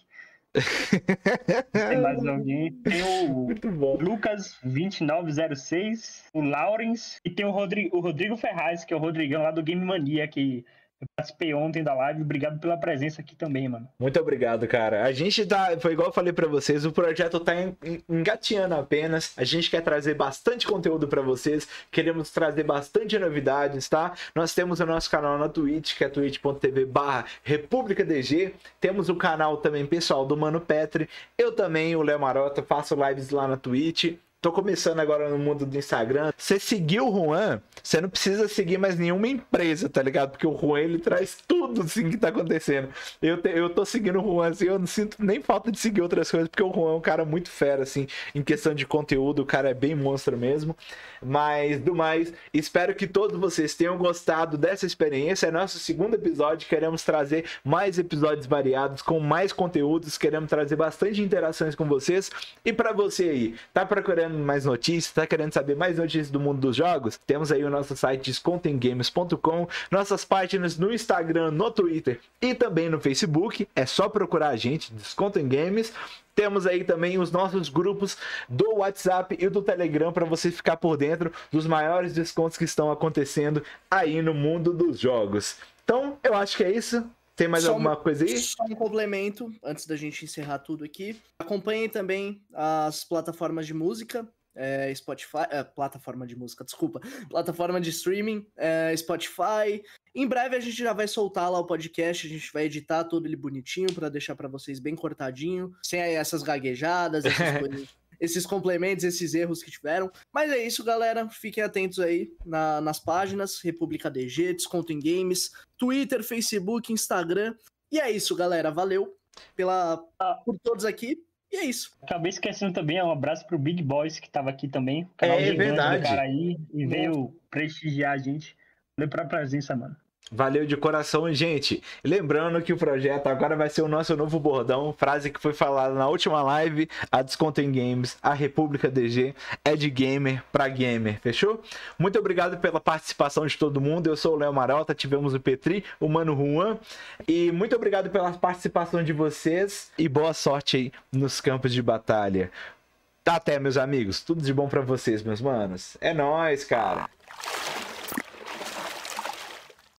C: Tem mais alguém. Tem o Lucas 2906, o Laurens e tem o Rodrigo, o Rodrigo Ferraz, que é o Rodrigão lá do Game Mania, que eu participei ontem da live. Obrigado pela presença aqui também, mano.
A: Muito obrigado, cara. A gente tá. Foi igual eu falei para vocês, o projeto tá engateando apenas. A gente quer trazer bastante conteúdo para vocês. Queremos trazer bastante novidades, tá? Nós temos o nosso canal na Twitch, que é twitch.tv barra República DG. Temos o canal também pessoal do Mano Petri. Eu também, o Léo Marota, faço lives lá na Twitch. Tô começando agora no mundo do Instagram. Você seguiu o Juan, você não precisa seguir mais nenhuma empresa, tá ligado? Porque o Juan, ele traz tudo, assim, que tá acontecendo. Eu, te, eu tô seguindo o Juan, assim, eu não sinto nem falta de seguir outras coisas, porque o Juan é um cara muito fera, assim, em questão de conteúdo, o cara é bem monstro mesmo. Mas, do mais, espero que todos vocês tenham gostado dessa experiência. É nosso segundo episódio, queremos trazer mais episódios variados, com mais conteúdos, queremos trazer bastante interações com vocês. E para você aí, tá procurando querendo mais notícias, tá querendo saber mais notícias do mundo dos jogos, temos aí o nosso site descontemgames.com, nossas páginas no Instagram, no Twitter e também no Facebook. É só procurar a gente, Descontem Games. Temos aí também os nossos grupos do WhatsApp e do Telegram para você ficar por dentro dos maiores descontos que estão acontecendo aí no mundo dos jogos. Então, eu acho que é isso. Tem mais só alguma coisa aí?
B: Só um complemento, antes da gente encerrar tudo aqui. Acompanhem também as plataformas de música, é, Spotify, é, plataforma de música, desculpa, plataforma de streaming, é, Spotify. Em breve a gente já vai soltar lá o podcast, a gente vai editar todo ele bonitinho para deixar para vocês bem cortadinho, sem essas gaguejadas, essas coisas esses complementos, esses erros que tiveram. Mas é isso, galera. Fiquem atentos aí na, nas páginas República DG, Desconto em Games, Twitter, Facebook, Instagram. E é isso, galera. Valeu pela, por todos aqui. E é isso.
C: Acabei esquecendo também, um abraço pro Big Boys, que tava aqui também.
A: Canal é verdade.
C: cara aí e veio prestigiar a gente. Valeu pela presença, mano.
A: Valeu de coração, gente. Lembrando que o projeto agora vai ser o nosso novo bordão, frase que foi falada na última live, a Desconto em Games, a República DG é de gamer para gamer, fechou? Muito obrigado pela participação de todo mundo. Eu sou o Léo Maralta, tivemos o Petri, o Mano Juan, e muito obrigado pela participação de vocês e boa sorte aí nos campos de batalha. Até, meus amigos. Tudo de bom para vocês, meus manos. É nós, cara.